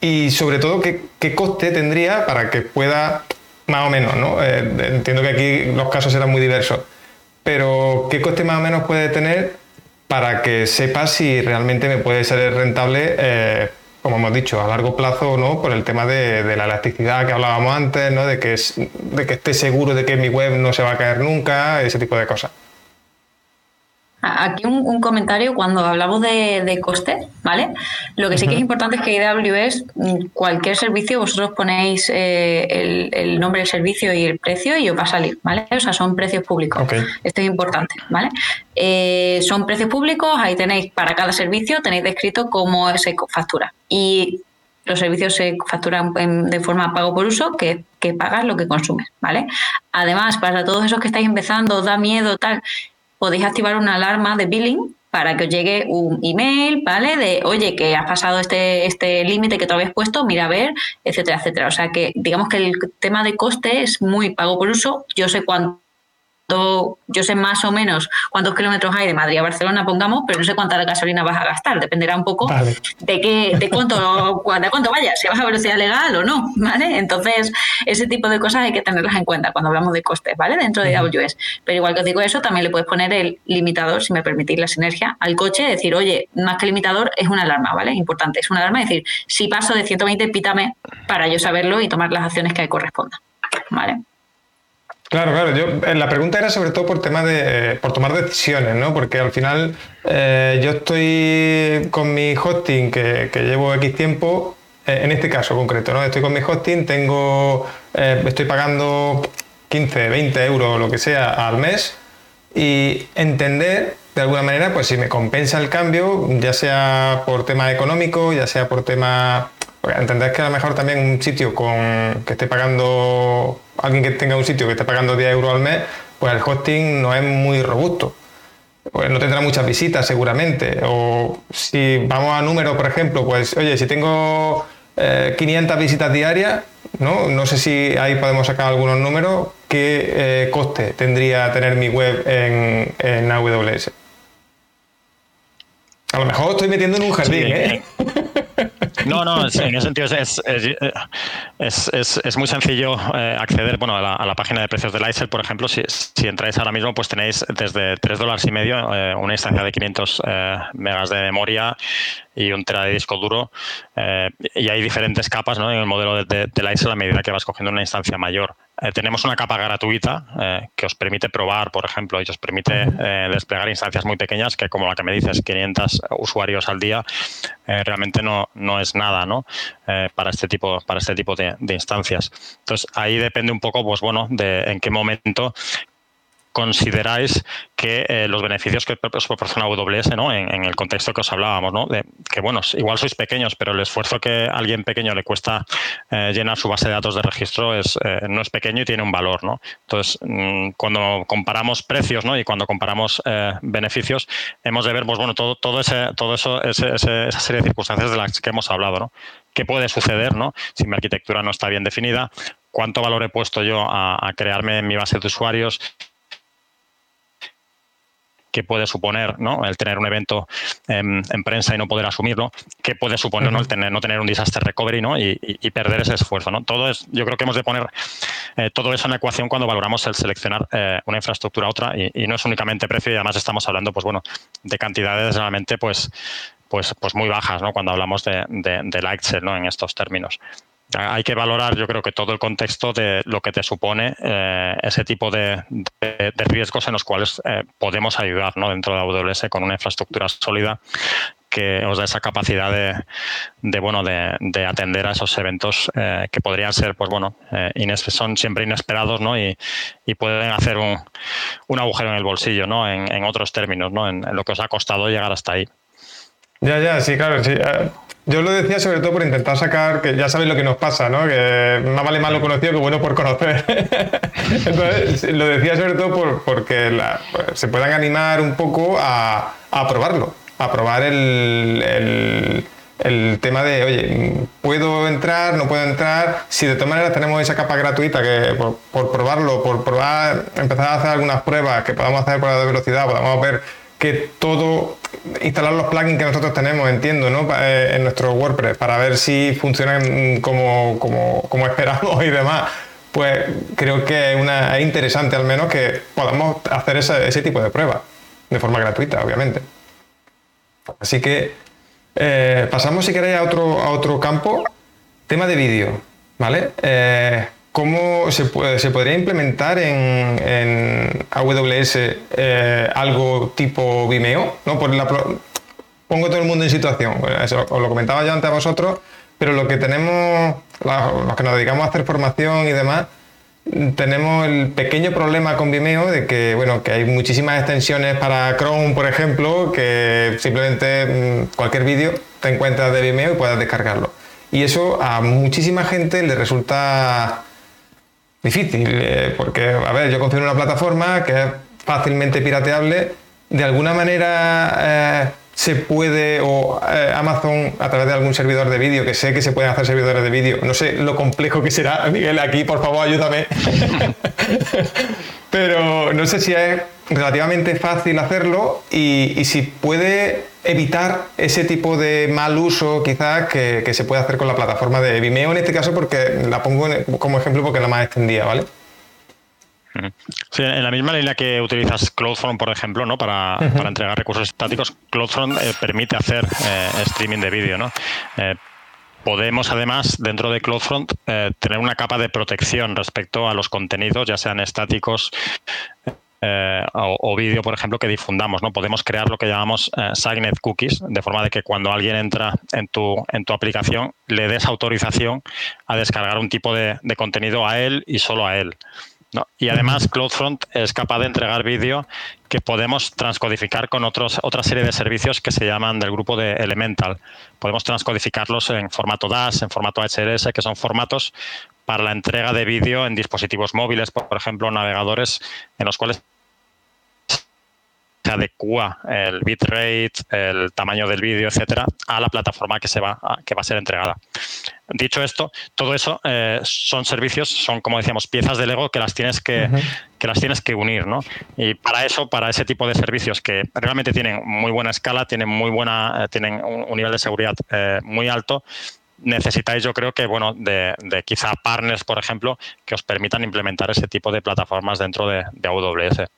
Y sobre todo, ¿qué, qué coste tendría para que pueda, más o menos, ¿no? Eh, entiendo que aquí los casos serán muy diversos, pero ¿qué coste más o menos puede tener para que sepa si realmente me puede ser rentable, eh, como hemos dicho, a largo plazo no, por el tema de, la elasticidad que hablábamos antes, ¿no? de, que es, de que esté seguro de que mi web no se va a caer nunca, ese tipo de cosas. Aquí un, comentario cuando hablamos de, coste, ¿vale? Lo que sí que es importante es que AWS, mm, cualquier servicio, vosotros ponéis eh, el, nombre del servicio y el precio y os va a salir, ¿vale? O sea, son precios públicos. Esto es importante, ¿vale? Eh, son precios públicos, ahí tenéis para cada servicio, tenéis descrito cómo se factura. Y los servicios se facturan de forma pago por uso, que, que pagas lo que consumes, ¿vale? Además, para todos esos que estáis empezando, da miedo, tal, podéis activar una alarma de billing para que os llegue un email, ¿vale? De, oye, que has pasado este, este límite que tú habías puesto, mira a ver, etcétera, etcétera. O sea que digamos que el tema de coste es muy pago por uso. Yo sé cuánto yo sé más o menos cuántos kilómetros hay de Madrid a Barcelona, pongamos, pero no sé cuánta gasolina vas a gastar. Dependerá un poco de qué, de cuánto, de cuánto vayas, si vas a velocidad legal o no, ¿vale? Entonces, ese tipo de cosas hay que tenerlas en cuenta cuando hablamos de costes, ¿vale? Dentro de AWS. Pero igual que os digo eso, también le puedes poner el limitador, si me permitís la sinergia, al coche, decir, oye, más que limitador, es una alarma, ¿vale? Importante, es una alarma, decir, si paso de 120, pítame para yo saberlo y tomar las acciones que correspondan, ¿vale? Claro, claro. Yo, eh, la pregunta era sobre todo por tema de por tomar decisiones, ¿no? Porque al final eh, yo estoy con mi hosting que, llevo X tiempo, eh, en este caso concreto, ¿no? Estoy con mi hosting, tengo, estoy pagando 15, 20 euros, lo que sea, al mes y entender de alguna manera, pues si me compensa el cambio, ya sea por tema económico, ya sea por tema entendés que a lo mejor también un sitio con que esté pagando, alguien que tenga un sitio que esté pagando 10 euros al mes, pues el hosting no es muy robusto. Pues no tendrá muchas visitas seguramente. O si vamos a números, por ejemplo, pues oye, si tengo 500 eh, visitas diarias, ¿no? no sé si ahí podemos sacar algunos números, ¿qué eh, coste tendría tener mi web en, en AWS? A lo mejor estoy metiendo en un jardín, ¿eh? No, no, en ese sentido es, es, es, muy sencillo eh, acceder bueno, a la, página de precios de ISEL, por ejemplo. Si, si, entráis ahora mismo, pues tenéis desde 3 dólares y medio eh, una instancia de 500 eh, megas de memoria y un tera de disco duro. y hay diferentes capas ¿no? en el modelo de, de, de a medida que vas cogiendo una instancia mayor. Eh, tenemos una capa gratuita eh, que os permite probar, por ejemplo, y os permite eh, desplegar instancias muy pequeñas que, como la que me dices, 500 usuarios al día, realmente no, no es nada ¿no? para este tipo, para este tipo de, instancias. Entonces, ahí depende un poco, pues bueno, de en qué momento consideráis que eh, los beneficios que os proporciona AWS ¿no? En, el contexto que os hablábamos, ¿no? que bueno, igual sois pequeños, pero el esfuerzo que a alguien pequeño le cuesta eh, llenar su base de datos de registro es, eh, no es pequeño y tiene un valor. ¿no? Entonces, mm, cuando comparamos precios ¿no? y cuando comparamos beneficios, hemos de ver pues, bueno, todo, todo, ese, todo eso, esa serie de circunstancias de las que hemos hablado. ¿no? ¿Qué puede suceder ¿no? si mi arquitectura no está bien definida? ¿Cuánto valor he puesto yo a, crearme mi base de usuarios? Qué puede suponer ¿no? el tener un evento en, prensa y no poder asumirlo, qué puede suponer ¿no? el tener, no tener un disaster recovery ¿no? y, perder ese esfuerzo. ¿no? Todo es, yo creo que hemos de poner eh, todo eso en la ecuación cuando valoramos el seleccionar eh, una infraestructura a otra y, no es únicamente precio y además estamos hablando pues, bueno, de cantidades realmente pues, pues, pues muy bajas ¿no? cuando hablamos de, de, de ¿no? en estos términos hay que valorar, yo creo que todo el contexto de lo que te supone eh, ese tipo de, riesgos en los cuales eh, podemos ayudar dentro de AWS con una infraestructura sólida que os da esa capacidad de, bueno de, atender a esos eventos eh, que podrían ser pues bueno son siempre inesperados ¿no? y, pueden hacer un, agujero en el bolsillo ¿no? en, otros términos ¿no? En, en, lo que os ha costado llegar hasta ahí ya ya sí claro sí yo lo decía sobre todo por intentar sacar, que ya sabéis lo que nos pasa, ¿no? Que más vale malo conocido que bueno por conocer. Entonces, lo decía sobre todo por, porque pues, se puedan animar un poco a, probarlo, a probar el, tema de, oye, ¿puedo entrar? ¿No puedo entrar? Si de todas maneras tenemos esa capa gratuita que por, por probarlo, por probar, empezar a hacer algunas pruebas que podamos hacer pruebas de velocidad, podamos ver que todo, instalar los plugins que nosotros tenemos, entiendo, ¿no? Eh, en nuestro WordPress, para ver si funcionan como, como, esperamos y demás, pues creo que es, una, interesante al menos que podamos hacer ese, tipo de pruebas, de forma gratuita, obviamente. Así que eh, pasamos, si queréis, a otro, a otro campo, tema de vídeo, ¿vale? Eh, ¿Cómo se, podría implementar en, AWS eh, algo tipo Vimeo? ¿no? Por la, pongo todo el mundo en situación. Eso os lo comentaba yo antes a vosotros, pero lo que tenemos, los que nos dedicamos a hacer formación y demás, tenemos el pequeño problema con Vimeo de que, bueno, que hay muchísimas extensiones para Chrome, por ejemplo, que simplemente mm, cualquier vídeo te encuentras de Vimeo y puedes descargarlo. Y eso a muchísima gente le resulta difícil, eh, porque, a ver, yo confío en una plataforma que es fácilmente pirateable, de alguna manera eh, se puede, o eh, Amazon a través de algún servidor de vídeo, que sé que se pueden hacer servidores de vídeo, no sé lo complejo que será, Miguel, aquí por favor ayúdame, pero no sé si es relativamente fácil hacerlo y, si puede evitar ese tipo de mal uso quizás que, se puede hacer con la plataforma de Vimeo en este caso porque la pongo como ejemplo porque es la más extendida, ¿vale? Sí, en la misma línea que utilizas CloudFront, por ejemplo, ¿no? para, entregar recursos estáticos, CloudFront eh, permite hacer eh, streaming de vídeo. ¿no? Eh, podemos además dentro de CloudFront tener una capa de protección respecto a los contenidos, ya sean estáticos eh, o, vídeo, por ejemplo, que difundamos. ¿no? Podemos crear lo que llamamos eh, Signed Cookies, de forma de que cuando alguien entra en tu, en tu aplicación, le des autorización a descargar un tipo de, contenido a él y solo a él. Y además CloudFront es capaz de entregar vídeo que podemos transcodificar con otros, otra serie de servicios que se llaman del grupo de Elemental. Podemos transcodificarlos en formato DAS, en formato HLS, que son formatos para la entrega de vídeo en dispositivos móviles, por ejemplo, navegadores en los cuales se adecua el bitrate, el tamaño del vídeo, etcétera, a la plataforma que se va a, que va a ser entregada. Dicho esto, todo eso eh, son servicios, son como decíamos piezas de Lego que las tienes que, que las tienes que unir, ¿no? Y para eso, para ese tipo de servicios que realmente tienen muy buena escala, tienen muy buena, eh, tienen un, nivel de seguridad eh, muy alto, necesitáis, yo creo que, bueno, de, quizá partners, por ejemplo, que os permitan implementar ese tipo de plataformas dentro de, AWS.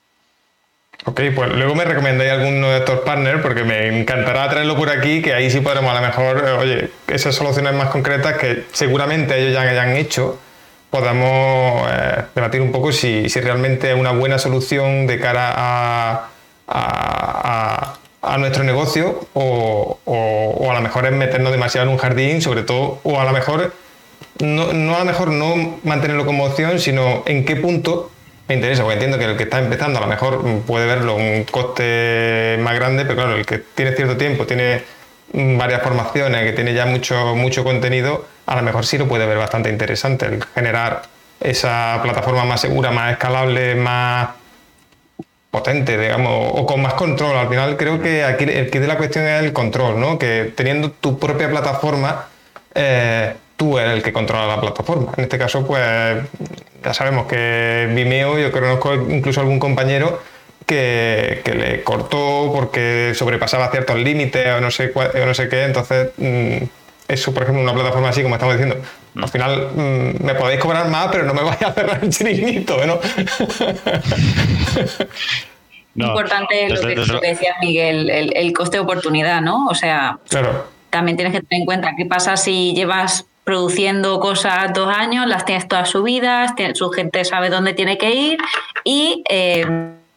Ok, pues luego me recomendáis alguno de estos partners porque me encantará traerlo por aquí, que ahí sí podremos a lo mejor, eh, oye, esas soluciones más concretas que seguramente ellos ya hayan hecho, podamos eh, debatir un poco si, realmente es una buena solución de cara a a nuestro negocio o, a lo mejor es meternos demasiado en un jardín, sobre todo, o a lo mejor no, a lo mejor no mantenerlo como opción, sino en qué punto me interesa, porque entiendo que el que está empezando a lo mejor puede verlo un coste más grande, pero claro, el que tiene cierto tiempo, tiene varias formaciones, que tiene ya mucho, mucho contenido, a lo mejor sí lo puede ver bastante interesante el generar esa plataforma más segura, más escalable, más potente, digamos, o con más control. Al final creo que aquí el que de la cuestión es el control, ¿no? Que teniendo tu propia plataforma, eh, tú eres el que controla la plataforma. En este caso, pues ya sabemos que Vimeo, yo conozco incluso algún compañero que, le cortó porque sobrepasaba ciertos límites o no sé, o no sé qué, entonces... Mm, eso, por ejemplo, una plataforma así, como estamos diciendo, al final mm, me podéis cobrar más, pero no me vais a cerrar el chiringuito, ¿no? Importante lo que, decía Miguel, el, coste de oportunidad, ¿no? O sea, también tienes que tener en cuenta qué pasa si llevas produciendo cosas dos años, las tienes todas subidas, su gente sabe dónde tiene que ir y eh,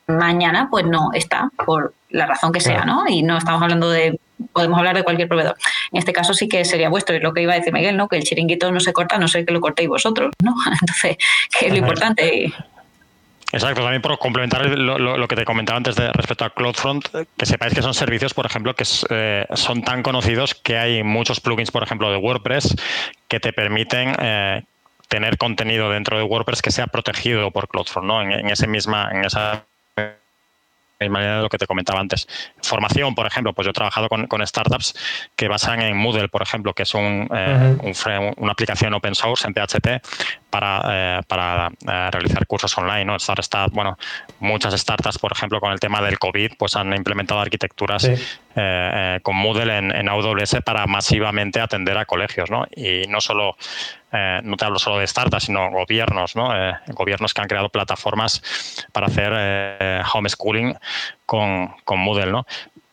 mañana pues no está, por la razón que sea, ¿no? Y no estamos hablando de podemos hablar de cualquier proveedor. En este caso sí que sería vuestro, y lo que iba a decir Miguel, ¿no? Que el chiringuito no se corta, no sé que lo cortéis vosotros, ¿no? Entonces, que es lo importante. Exacto, también por complementar lo, que te comentaba antes de respecto a CloudFront, que sepáis que son servicios, por ejemplo, que eh, son tan conocidos que hay muchos plugins, por ejemplo, de WordPress que te permiten eh, tener contenido dentro de WordPress que sea protegido por CloudFront, ¿no? En, en ese misma, en esa manera de lo que te comentaba antes. Formación, por ejemplo, pues yo he trabajado con, startups que basan en Moodle, por ejemplo, que es un, eh, una aplicación open source en PHP para, eh, para eh, realizar cursos online. ¿no? Bueno, muchas startups, por ejemplo, con el tema del COVID, pues han implementado arquitecturas con Moodle en, en, AWS para masivamente atender a colegios. ¿no? Y no solo eh, no te hablo solo de startups, sino gobiernos, ¿no? Eh, gobiernos que han creado plataformas para hacer eh, homeschooling con, con Moodle, ¿no?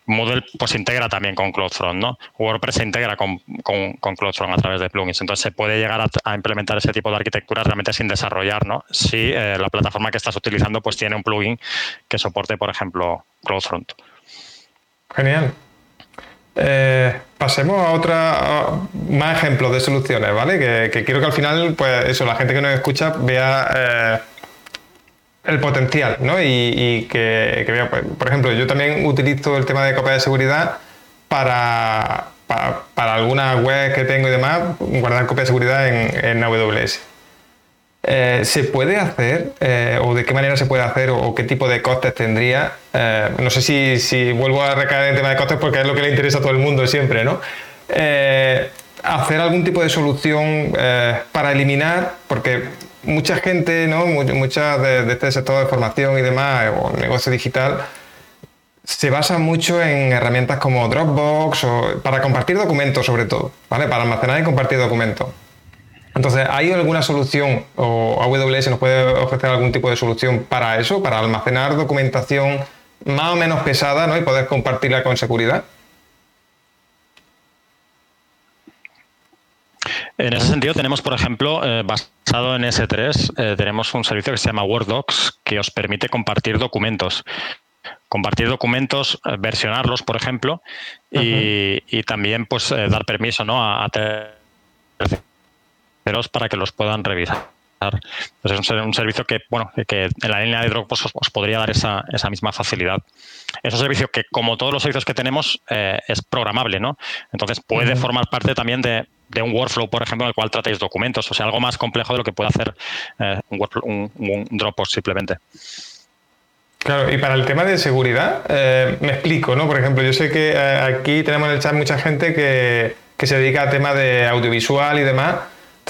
Moodle pues integra también con CloudFront, ¿no? WordPress se integra con, con, CloudFront a través de plugins. Entonces se puede llegar a, implementar ese tipo de arquitectura realmente sin desarrollar, ¿no? Si la plataforma que estás utilizando pues tiene un plugin que soporte, por ejemplo, CloudFront. Genial. Eh, pasemos a otra más ejemplos de soluciones, ¿vale? Que, quiero que al final, pues eso, la gente que nos escucha vea eh, el potencial, ¿no? Y, que, vea, pues, por ejemplo, yo también utilizo el tema de copia de seguridad para, para, algunas webs que tengo y demás, guardar copia de seguridad en, en AWS. Eh, ¿Se puede hacer eh, o de qué manera se puede hacer o, qué tipo de costes tendría? Eh, no sé si, vuelvo a recaer en el tema de costes porque es lo que le interesa a todo el mundo siempre, ¿no? hacer algún tipo de solución para eliminar, porque mucha gente, ¿no? Mucha de, este sector de formación y demás, o negocio digital, se basa mucho en herramientas como Dropbox o para compartir documentos sobre todo, ¿vale? Para almacenar y compartir documentos. Entonces, ¿hay alguna solución o AWS nos puede ofrecer algún tipo de solución para eso, para almacenar documentación más o menos pesada ¿no? y poder compartirla con seguridad? En ese sentido, tenemos, por ejemplo, eh, basado en S3, eh, tenemos un servicio que se llama WordDocs que os permite compartir documentos. Compartir documentos, eh, versionarlos, por ejemplo, y, también pues dar permiso ¿no? a, a para que los puedan revisar. Entonces es un, servicio que, bueno, que en la línea de Dropbox os, podría dar esa, misma facilidad. Es un servicio que, como todos los servicios que tenemos, eh, es programable, ¿no? Entonces puede formar parte también de, un workflow, por ejemplo, en el cual tratéis documentos, o sea, algo más complejo de lo que puede hacer eh, un, Dropbox simplemente. Claro, y para el tema de seguridad, eh, me explico, ¿no? Por ejemplo, yo sé que aquí tenemos en el chat mucha gente que, que se dedica a temas de audiovisual y demás.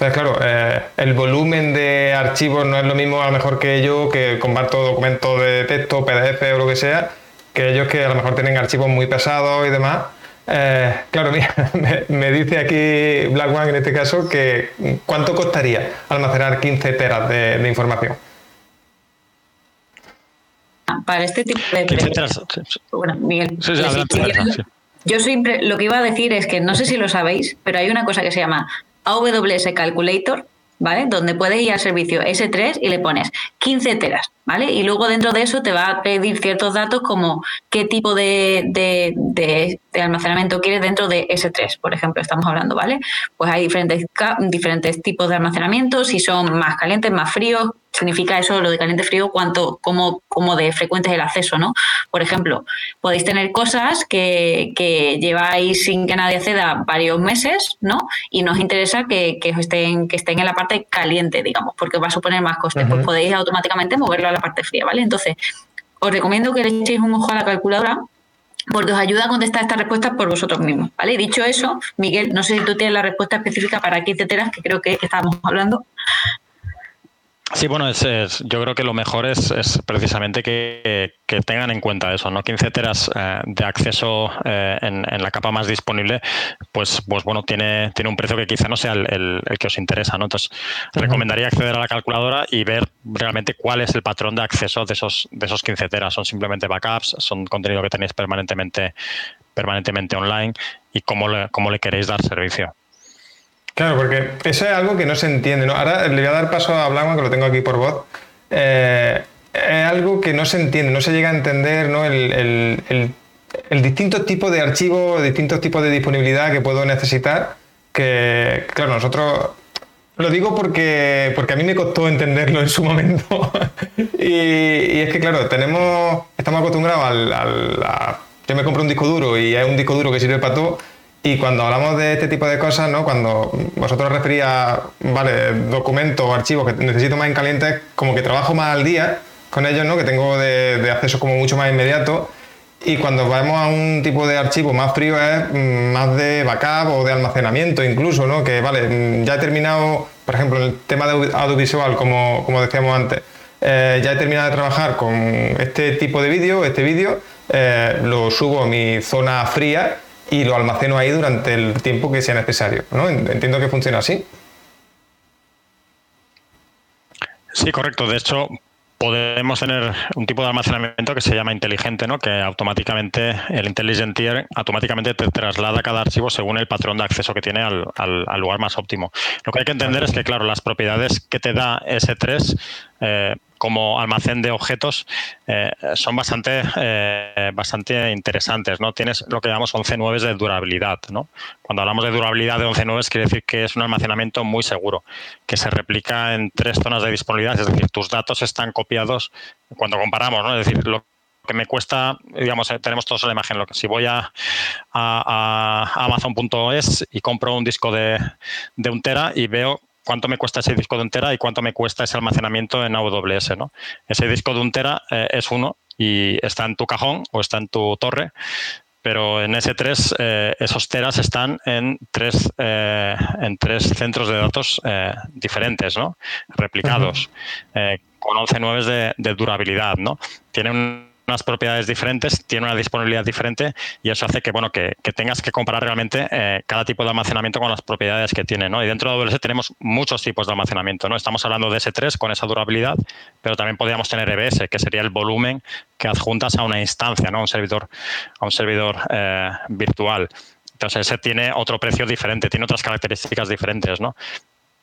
Entonces, claro, eh, el volumen de archivos no es lo mismo a lo mejor que yo, que comparto documentos de texto, PDF o lo que sea, que ellos que a lo mejor tienen archivos muy pesados y demás. Eh, claro, mira, me, dice aquí Black One en este caso que cuánto costaría almacenar 15 teras de, información. Para este tipo de... 15 teras. Bueno, Miguel. yo siempre, lo que iba a decir es que no sé si lo sabéis, pero hay una cosa que se llama AWS Calculator, ¿vale? Donde puedes ir al servicio S3 y le pones 15 teras. ¿Vale? Y luego dentro de eso te va a pedir ciertos datos como qué tipo de, de, almacenamiento quieres dentro de S3, por ejemplo, estamos hablando, ¿vale? Pues hay diferentes, diferentes tipos de almacenamiento, si son más calientes, más fríos, significa eso, lo de caliente frío, cuánto, cómo, cómo de frecuente es el acceso, ¿no? Por ejemplo, podéis tener cosas que, que, lleváis sin que nadie acceda varios meses, ¿no? Y nos interesa que, que, estén, que estén en la parte caliente, digamos, porque va a suponer más costes. Pues podéis automáticamente moverlo a la parte fría, ¿vale? Entonces, os recomiendo que le echéis un ojo a la calculadora porque os ayuda a contestar estas respuestas por vosotros mismos, ¿vale? Dicho eso, Miguel, no sé si tú tienes la respuesta específica para 15 teras, que creo que estábamos hablando. Sí, bueno, es, yo creo que lo mejor es, precisamente que, tengan en cuenta eso, ¿no? 15 teras eh, de acceso eh, en, la capa más disponible, pues, pues bueno, tiene, tiene un precio que quizá no sea el, que os interesa, ¿no? Entonces, recomendaría acceder a la calculadora y ver realmente cuál es el patrón de acceso de esos, de esos 15 teras. Son simplemente backups, son contenido que tenéis permanentemente, permanentemente online y cómo cómo le queréis dar servicio. Claro, porque eso es algo que no se entiende. Ahora le voy a dar paso a Blagman, que lo tengo aquí por voz. Eh, es algo que no se entiende, no se llega a entender ¿no? el, el, distinto tipo de archivo, distintos tipos de disponibilidad que puedo necesitar. Que, claro, nosotros lo digo porque, porque a mí me costó entenderlo en su momento. y, es que, claro, tenemos, estamos acostumbrados al, al a, yo me compro un disco duro y hay un disco duro que sirve para todo y cuando hablamos de este tipo de cosas, ¿no? cuando vosotros referís a vale, documentos o archivos que necesito más en caliente, como que trabajo más al día con ellos, ¿no? que tengo de, acceso como mucho más inmediato. Y cuando vamos a un tipo de archivo más frío es mm, más de backup o de almacenamiento incluso, ¿no? Que vale, mm, ya he terminado, por ejemplo, el tema de audiovisual, como, como decíamos antes, eh, ya he terminado de trabajar con este tipo de vídeo, este vídeo, eh, lo subo a mi zona fría y lo almaceno ahí durante el tiempo que sea necesario. ¿no? Entiendo que funciona así. Sí, correcto. De hecho, podemos tener un tipo de almacenamiento que se llama inteligente, ¿no? que automáticamente el Intelligent Tier automáticamente te traslada cada archivo según el patrón de acceso que tiene al, al lugar más óptimo. Lo que hay que entender es que, claro, las propiedades que te da S3 eh, como almacén de objetos eh, son bastante, eh, bastante interesantes. ¿no? Tienes lo que llamamos 11.9 de durabilidad. ¿no? Cuando hablamos de durabilidad de 11.9 quiere decir que es un almacenamiento muy seguro, que se replica en tres zonas de disponibilidad, es decir, tus datos están copiados cuando comparamos, ¿no? es decir, lo que me cuesta, digamos, tenemos todos la imagen, lo que si voy a, a, a amazon.es y compro un disco de, de un tera y veo cuánto me cuesta ese disco de un tera y cuánto me cuesta ese almacenamiento en AWS. ¿no? Ese disco de un tera eh, es uno y está en tu cajón o está en tu torre, pero en S3 eh, esos teras están en tres, eh, en tres centros de datos diferentes, ¿no? replicados, con 11 nueves de, de durabilidad. ¿no? Tiene un unas propiedades diferentes, tiene una disponibilidad diferente y eso hace que, bueno, que, tengas que comparar realmente eh, cada tipo de almacenamiento con las propiedades que tiene. ¿no? Y dentro de AWS tenemos muchos tipos de almacenamiento. ¿no? Estamos hablando de S3 con esa durabilidad, pero también podríamos tener EBS, que sería el volumen que adjuntas a una instancia, ¿no? a un servidor, a un servidor eh, virtual. Entonces, ese tiene otro precio diferente, tiene otras características diferentes, ¿no?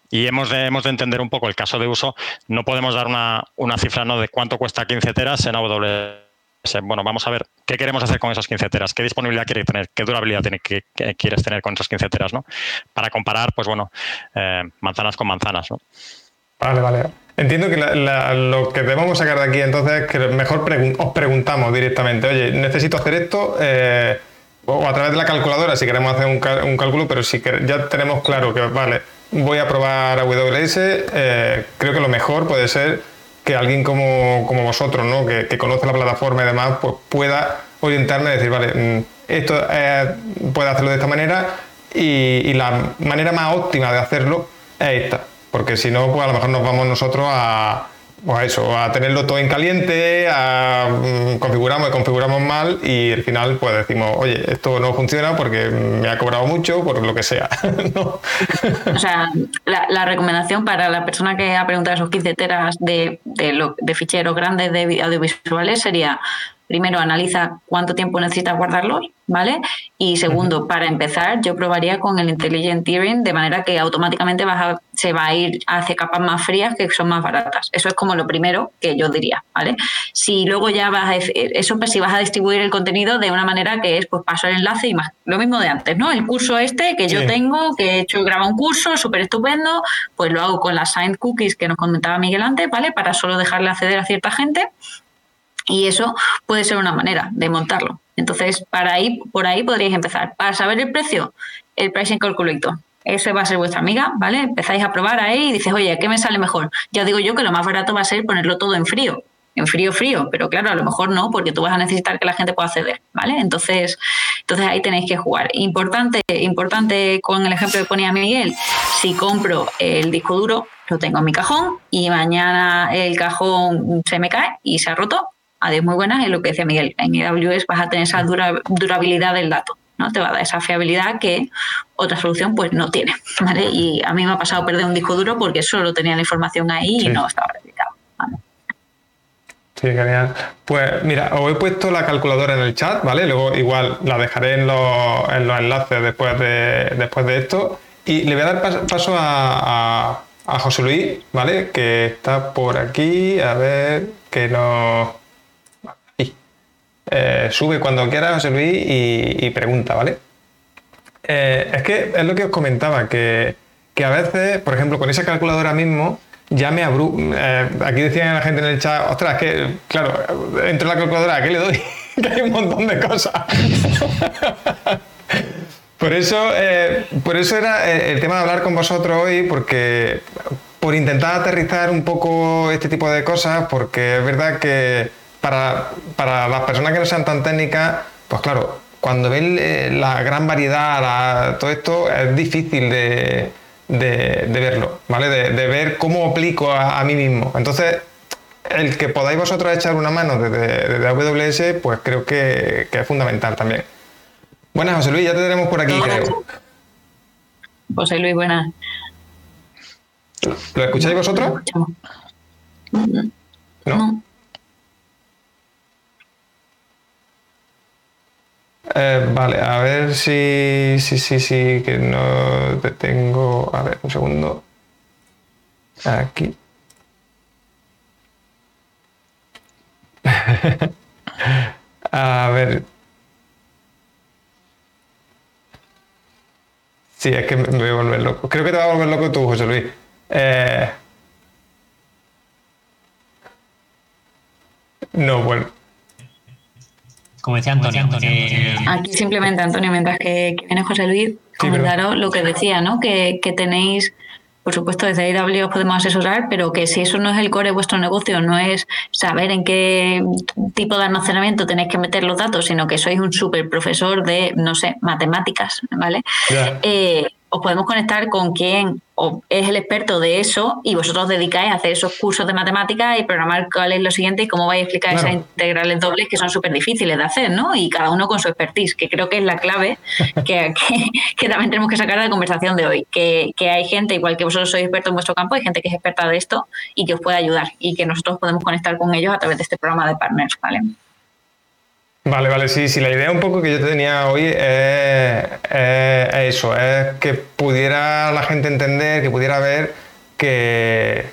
Y hemos de, hemos de entender un poco el caso de uso. No podemos dar una, una cifra ¿no? de cuánto cuesta 15 teras en AWS bueno, vamos a ver qué queremos hacer con esas 15 teras, qué disponibilidad quieres tener, qué durabilidad tiene, que, quieres tener con esas 15 teras, ¿no? Para comparar, pues bueno, eh, manzanas con manzanas, ¿no? Vale, vale. Entiendo que lo que debemos sacar de aquí entonces es que mejor os preguntamos directamente, oye, necesito hacer esto, eh, o a través de la calculadora si queremos hacer un, cálculo, pero si ya tenemos claro que, vale, voy a probar AWS, eh, creo que lo mejor puede ser que alguien como, vosotros, ¿no? que, conoce la plataforma y demás, pues pueda orientarme y decir, vale, mm, esto puede hacerlo de esta manera y, la manera más óptima de hacerlo es esta. Porque si no, pues a lo mejor nos vamos nosotros a, pues eso, a tenerlo todo en caliente, a mm, configuramos y configuramos mal y al final pues decimos, oye, esto no funciona porque me ha cobrado mucho, por lo que sea. O sea, la, recomendación para la persona que ha preguntado esos 15 teras de, de, ficheros grandes de audiovisuales sería primero analiza cuánto tiempo necesitas guardarlos, ¿vale? Y segundo, para empezar, yo probaría con el Intelligent Tiering de manera que automáticamente vas se va a ir hacia capas más frías que son más baratas. Eso es como lo primero que yo diría, ¿vale? Si luego ya vas a, eso pues si vas a distribuir el contenido de una manera que es pues paso el enlace y más, lo mismo de antes, ¿no? El curso este que yo tengo, que he hecho graba un curso súper estupendo, pues lo hago con las signed cookies que nos comentaba Miguel antes, ¿vale? Para solo dejarle acceder a cierta gente y eso puede ser una manera de montarlo. Entonces, para ahí, por ahí podríais empezar. Para saber el precio, el Pricing Calculator. Ese va a ser vuestra amiga, ¿vale? Empezáis a probar ahí y dices, oye, ¿qué me sale mejor? Ya digo yo que lo más barato va a ser ponerlo todo en frío, en frío, frío, pero claro, a lo mejor no, porque tú vas a necesitar que la gente pueda acceder, ¿vale? Entonces, entonces ahí tenéis que jugar. Importante, importante con el ejemplo que ponía Miguel, si compro el disco duro, lo tengo en mi cajón y mañana el cajón se me cae y se ha roto, adiós muy buenas, es lo que decía Miguel, en AWS vas a tener esa durabilidad del dato. ¿no? Te va a dar esa fiabilidad que otra solución pues no tiene. ¿vale? Y a mí me ha pasado perder un disco duro porque solo tenía la información ahí y no estaba replicado. Sí, genial. Pues mira, os he puesto la calculadora en el chat, ¿vale? Luego igual la dejaré en los, enlaces después de, después de esto. Y le voy a dar paso a, a José Luis, ¿vale? Que está por aquí, a ver, que nos eh, sube cuando quiera José Luis y, pregunta, ¿vale? Eh, es que es lo que os comentaba, que, a veces, por ejemplo, con esa calculadora mismo, ya me abru... Eh, aquí decían la gente en el chat, ostras, que, claro, entro en la calculadora, ¿a qué le doy? que hay un montón de cosas. por eso, por eso era el tema de hablar con vosotros hoy, porque por intentar aterrizar un poco este tipo de cosas, porque es verdad que para, las personas que no sean tan técnicas, pues claro, cuando ven eh, la gran variedad, todo esto, es difícil de, verlo, ¿vale? De, ver cómo aplico a, mí mismo. Entonces, el que podáis vosotros echar una mano desde, AWS, pues creo que, es fundamental también. Buenas, José Luis, ya te tenemos por aquí, creo. José Luis, buenas. ¿Lo escucháis vosotros? ¿No? Eh, vale, a ver si, sí, sí, sí, que no te tengo. A ver, un segundo. Aquí. a ver. Sí, es que me voy a volver loco. Creo que te va a volver loco tú, José Luis. Eh... No, bueno como decía Antonio. Aquí simplemente, Antonio, mientras que, viene José Luis, comentaros lo que decía, ¿no? Que, tenéis, por supuesto, desde AWS os podemos asesorar, pero que si eso no es el core de vuestro negocio, no es saber en qué tipo de almacenamiento tenéis que meter los datos, sino que sois un súper profesor de, no sé, matemáticas, ¿vale? Eh, os podemos conectar con quien es el experto de eso y vosotros dedicáis a hacer esos cursos de matemáticas y programar cuál es lo siguiente y cómo vais a explicar esas integrales dobles que son súper difíciles de hacer, ¿no? Y cada uno con su expertise, que creo que es la clave que, que, también tenemos que sacar de la conversación de hoy. Que, que, hay gente, igual que vosotros sois expertos en vuestro campo, hay gente que es experta de esto y que os puede ayudar y que nosotros podemos conectar con ellos a través de este programa de partners, ¿vale? Vale, vale, sí, sí, la idea un poco que yo tenía hoy es, eso, es que pudiera la gente entender, que pudiera ver que,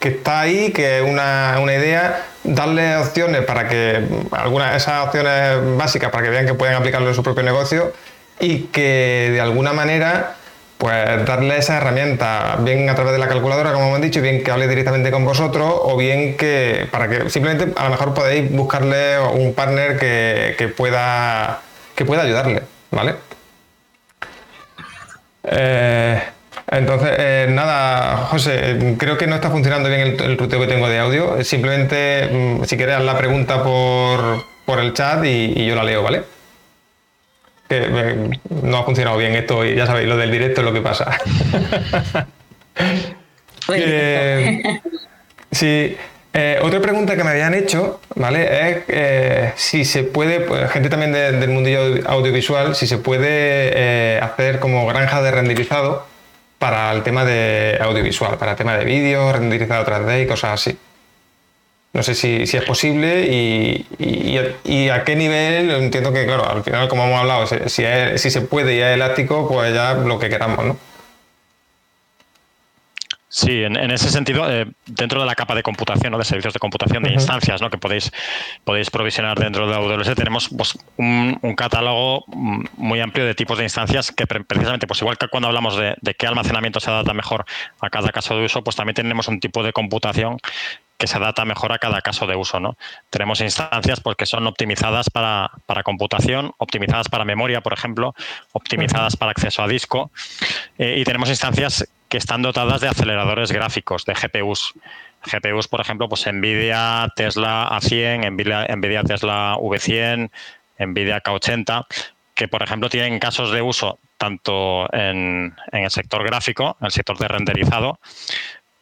está ahí, que es una, idea, darle opciones para que, algunas esas opciones básicas para que vean que pueden aplicarlo en su propio negocio y que de alguna manera pues darle esa herramienta, bien a través de la calculadora, como hemos dicho, bien que hable directamente con vosotros, o bien que para que simplemente a lo mejor podéis buscarle un partner que, pueda que pueda ayudarle, ¿vale? Eh, entonces, eh, nada, José, creo que no está funcionando bien el, el ruteo que tengo de audio. Simplemente, mm, si quieres, la pregunta por, el chat y yo la leo, ¿vale? No ha funcionado bien esto y ya sabéis, lo del directo es lo que pasa. sí. Eh, otra pregunta que me habían hecho, ¿vale? Es eh, si se puede, pues, gente también del mundillo audiovisual, si se puede eh, hacer como granja de renderizado para el tema de audiovisual, para el tema de vídeo, renderizado 3D y cosas así. No sé si, si es posible y, y- y a qué nivel, entiendo que, claro, al final, como hemos hablado, si, si es- si se puede y es elástico, pues ya lo que queramos, ¿no? Sí, en, en ese sentido, eh, dentro de la capa de computación, ¿no? de servicios de computación, de instancias ¿no? que podéis, podéis provisionar dentro de AWS, tenemos pues, un, un catálogo muy amplio de tipos de instancias que pre- precisamente, pues igual que cuando hablamos de, de qué almacenamiento se adapta mejor a cada caso de uso, pues también tenemos un tipo de computación que se adapta mejor a cada caso de uso. ¿no? Tenemos instancias pues, que son optimizadas para, para computación, optimizadas para memoria, por ejemplo, optimizadas para acceso a disco, eh, y tenemos instancias que están dotadas de aceleradores gráficos, de GPUs. GPUs, por ejemplo, pues Nvidia Tesla A100, Nvidia, Nvidia Tesla V100, Nvidia K80, que por ejemplo tienen casos de uso tanto en, en el sector gráfico, en el sector de renderizado,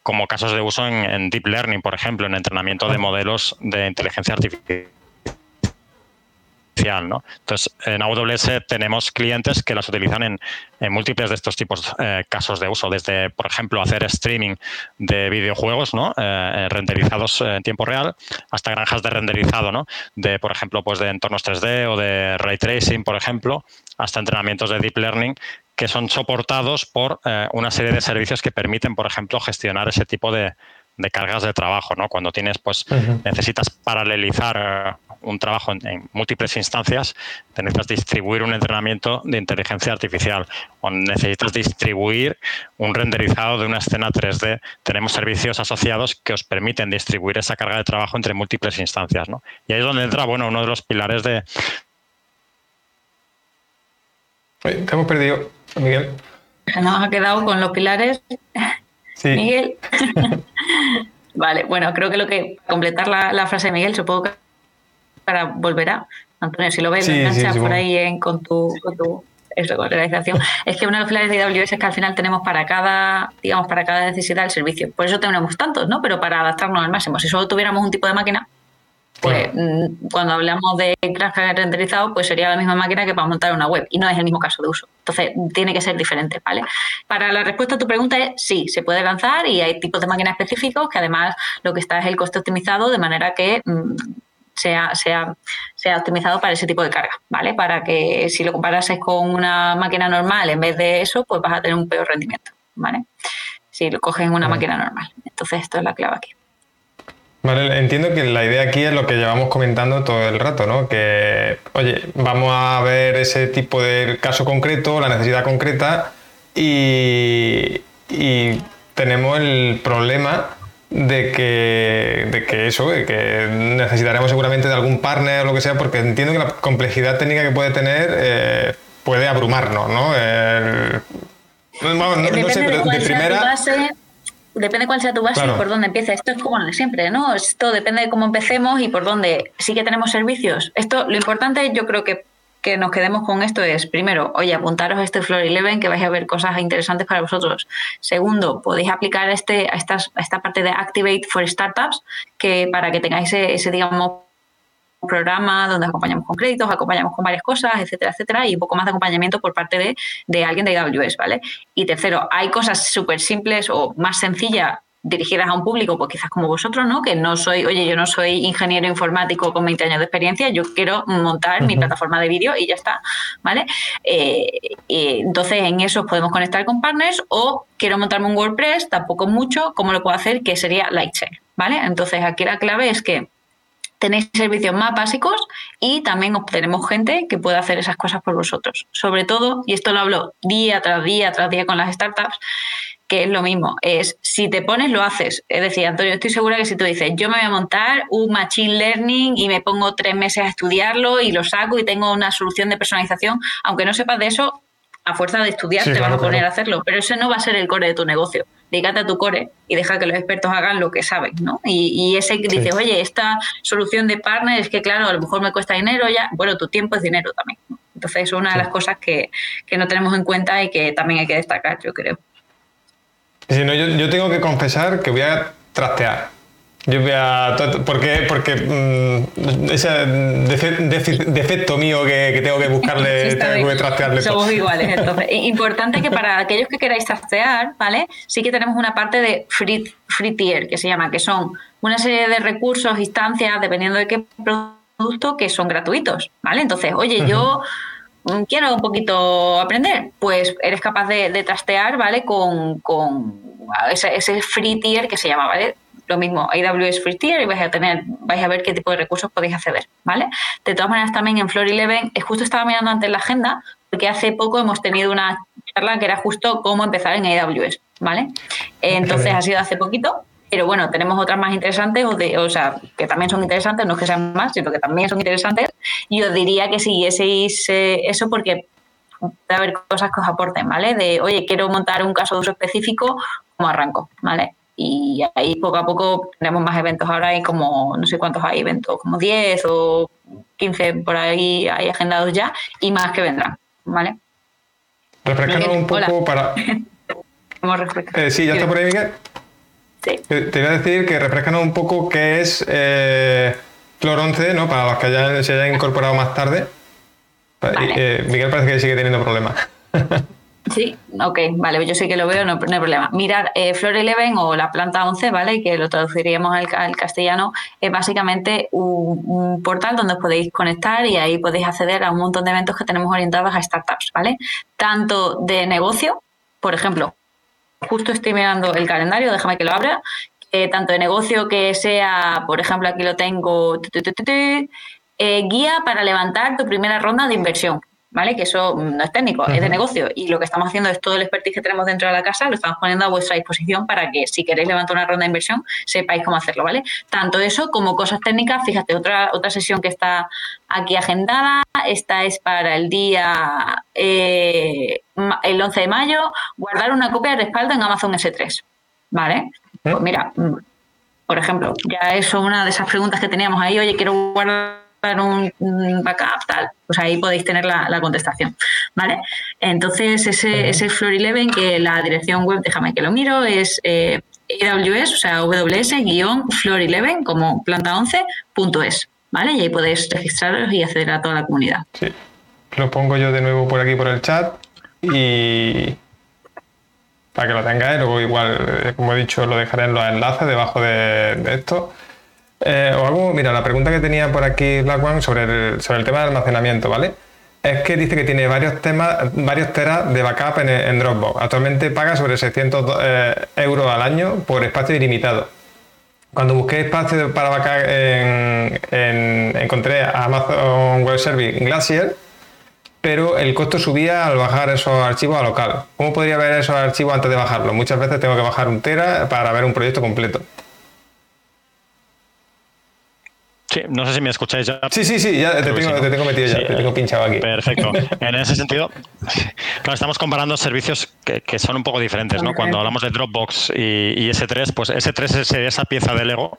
como casos de uso en, en deep learning, por ejemplo, en entrenamiento de modelos de inteligencia artificial. ¿no? Entonces, en AWS tenemos clientes que las utilizan en, en múltiples de estos tipos eh, casos de uso, desde, por ejemplo, hacer streaming de videojuegos ¿no? Eh, renderizados en tiempo real, hasta granjas de renderizado, ¿no? de, por ejemplo, pues de entornos 3D o de ray tracing, por ejemplo, hasta entrenamientos de deep learning que son soportados por eh, una serie de servicios que permiten, por ejemplo, gestionar ese tipo de, de cargas de trabajo, ¿no? Cuando tienes, pues, necesitas paralelizar eh, un trabajo en, en múltiples instancias, te necesitas distribuir un entrenamiento de inteligencia artificial o necesitas distribuir un renderizado de una escena 3D. Tenemos servicios asociados que os permiten distribuir esa carga de trabajo entre múltiples instancias, ¿no? Y ahí es donde entra, bueno, uno de los pilares de, Oye, te hemos perdido, Miguel. Nos ha quedado con los pilares. Sí. Miguel. vale, bueno, creo que lo que completar la, la frase de Miguel, supongo que para volverá. Antonio, si lo ves, Sí, lo sí, enganchas sí, por ahí en- con tu, con tu eso, con realización. Es que uno de los pilares de AWS es que al final tenemos para cada, digamos, para cada necesidad el servicio. Por eso tenemos tantos, ¿no? Pero para adaptarnos al máximo. Si solo tuviéramos un tipo de máquina, pues mm, cuando hablamos de granja renderizado, pues sería la misma máquina que para montar una web y no es el mismo caso de uso. Entonces, tiene que ser diferente, ¿vale? Para la respuesta a tu pregunta es sí, se puede lanzar y hay tipos de máquinas específicos que además lo que está es el coste optimizado de manera que mm, sea, sea, sea optimizado para ese tipo de carga, ¿vale? Para que si lo comparases con una máquina normal en vez de eso, pues vas a tener un peor rendimiento, ¿vale? Si lo coges en una Vale. máquina normal. Entonces, esto es la clave aquí. Vale, entiendo que la idea aquí es lo que llevamos comentando todo el rato, ¿no? Que, oye, vamos a ver ese tipo de caso concreto, la necesidad concreta y, y tenemos el problema de que, de que eso, de que necesitaremos seguramente de algún partner o lo que sea, porque entiendo que la complejidad técnica que puede tener eh, puede abrumarnos, ¿no? El- no, sé, pero de primera... base, depende cuál sea tu base Claro. y por dónde empieza. Esto es como siempre, ¿no? Esto depende de cómo empecemos y por dónde. Sí que tenemos servicios. Esto, lo importante, yo creo que que nos quedemos con esto es, primero, oye, apuntaros a este Floor 11 que vais a ver cosas interesantes para vosotros. Segundo, podéis aplicar este, a, estas, a esta parte de Activate for Startups, que para que tengáis ese, ese digamos, programa donde acompañamos con créditos, acompañamos con varias cosas, etcétera, etcétera, y un poco más de acompañamiento por parte de, de alguien de AWS, ¿vale? Y tercero, hay cosas súper simples o más sencillas dirigidas a un público, pues quizás como vosotros, ¿no? Que no soy, oye, yo no soy ingeniero informático con 20 años de experiencia, yo quiero montar mi plataforma de vídeo y ya está, ¿vale? Eh, y entonces en eso podemos conectar con partners o quiero montarme un WordPress, tampoco mucho, ¿cómo lo puedo hacer? Que sería Lightshare, ¿vale? Entonces aquí la clave es que tenéis servicios más básicos y también obtenemos gente que pueda hacer esas cosas por vosotros. Sobre todo, y esto lo hablo día tras día tras día con las startups, que es lo mismo, es si te pones, lo haces. Es decir, Antonio, estoy segura que si tú dices, yo me voy a montar un Machine Learning y me pongo tres meses a estudiarlo y lo saco y tengo una solución de personalización, aunque no sepas de eso, a fuerza de estudiar Sí, te claro, vas a poner claro. a hacerlo, pero ese no va a ser el core de tu negocio. Dedícate a tu core y deja que los expertos hagan lo que saben, ¿no? Y, y ese que Sí. dices, oye, esta solución de partner es que, claro, a lo mejor me cuesta dinero ya. Bueno, tu tiempo es dinero también. ¿no? Entonces, es una de las cosas que, que no tenemos en cuenta y que también hay que destacar, yo creo. Si no, yo, yo tengo que confesar que voy a trastear. Yo voy a. ¿Por qué? Porque mm, ese defe- defecto mío que, que tengo que buscarle, Sí, tengo que trastearle todo. Somos iguales, entonces. Importante que para aquellos que queráis trastear, ¿vale? Sí que tenemos una parte de free, free tier, que se llama, que son una serie de recursos, instancias, dependiendo de qué producto, que son gratuitos, ¿vale? Entonces, oye, yo mm, quiero un poquito aprender, pues eres capaz de, de trastear, ¿vale? Con, con ese, ese free tier que se llama, ¿vale? Lo mismo, AWS Free Tier y vais a tener, vais a ver qué tipo de recursos podéis acceder, ¿vale? De todas maneras, también en Floor 11, eh, justo estaba mirando antes la agenda, porque hace poco hemos tenido una charla que era justo cómo empezar en AWS, ¿vale? Entonces ha sido hace poquito, pero bueno, tenemos otras más interesantes, o, de, o sea, que también son interesantes, no es que sean más, sino que también son interesantes. Y os diría que siguieseis eh, eso porque puede haber cosas que os aporten, ¿vale? De, oye, quiero montar un caso de uso específico, ¿cómo arranco? ¿Vale? Y ahí poco a poco tenemos más eventos. Ahora hay como, no sé cuántos hay eventos, como 10 o 15 por ahí hay agendados ya y más que vendrán, ¿vale? Refrescanos Miguel, un poco hola. para. Eh, sí, ya está por ahí, Miguel. Sí. Te iba a decir que refrescanos un poco qué es eh, Flor 11, ¿no? Para los que hayan- se hayan incorporado más tarde. Vale. Eh, Miguel parece que sigue teniendo problemas. Sí, ok, vale, yo sí que lo veo, no, no hay problema. Mirad, eh, Flor 11 o la planta 11, ¿vale? Que lo traduciríamos al, castellano, es básicamente un, portal donde os podéis conectar y ahí podéis acceder a un montón de eventos que tenemos orientados a startups, ¿vale? Tanto de negocio, por ejemplo, justo estoy mirando el calendario, déjame que lo abra, eh, tanto de negocio que sea, por ejemplo, aquí lo tengo, eh, guía para levantar tu primera ronda de inversión. ¿Vale? Que eso no es técnico, es de negocio. Y lo que estamos haciendo es todo el expertise que tenemos dentro de la casa, lo estamos poniendo a vuestra disposición para que si queréis levantar una ronda de inversión, sepáis cómo hacerlo, ¿vale? Tanto eso como cosas técnicas. Fíjate, otra, otra sesión que está aquí agendada, esta es para el día eh, el 11 de mayo, guardar una copia de respaldo en Amazon S3. ¿Vale? Pues mira, mm, por ejemplo, ya eso una de esas preguntas que teníamos ahí, oye, quiero guardar un, un backup, tal, pues ahí podéis tener la, la contestación, ¿vale? Entonces, ese, ese Floor 11, que la dirección web, déjame que lo miro, es eh, AWS, o sea, AWS-Floor11, como planta 11.es, ¿vale? Y ahí podéis registraros y acceder a toda la comunidad. Sí. Lo pongo yo de nuevo por aquí por el chat y para que lo tengáis. Luego igual, eh, como he dicho, lo dejaré en los enlaces debajo de, de esto. Eh, o algo, mira, la pregunta que tenía por aquí Black One sobre el, sobre el tema de almacenamiento, ¿vale? Es que dice que tiene varios temas, varios teras de backup en, Dropbox. Actualmente paga sobre 600 eh, euros al año por espacio ilimitado. Cuando busqué espacio para backup, en, en- encontré a Amazon Web Service Glacier, pero el costo subía al bajar esos archivos a local. ¿Cómo podría ver esos archivos antes de bajarlos? Muchas veces tengo que bajar un tera para ver un proyecto completo. Sí, no sé si me escucháis ya. Sí, sí, sí, ya te tengo, te tengo metido ya, Sí, te tengo eh, pinchado aquí. Perfecto. En ese sentido, claro, estamos comparando servicios que, que son un poco diferentes, ¿no? Cuando hablamos de Dropbox y, y S3, pues S3 es esa pieza de Lego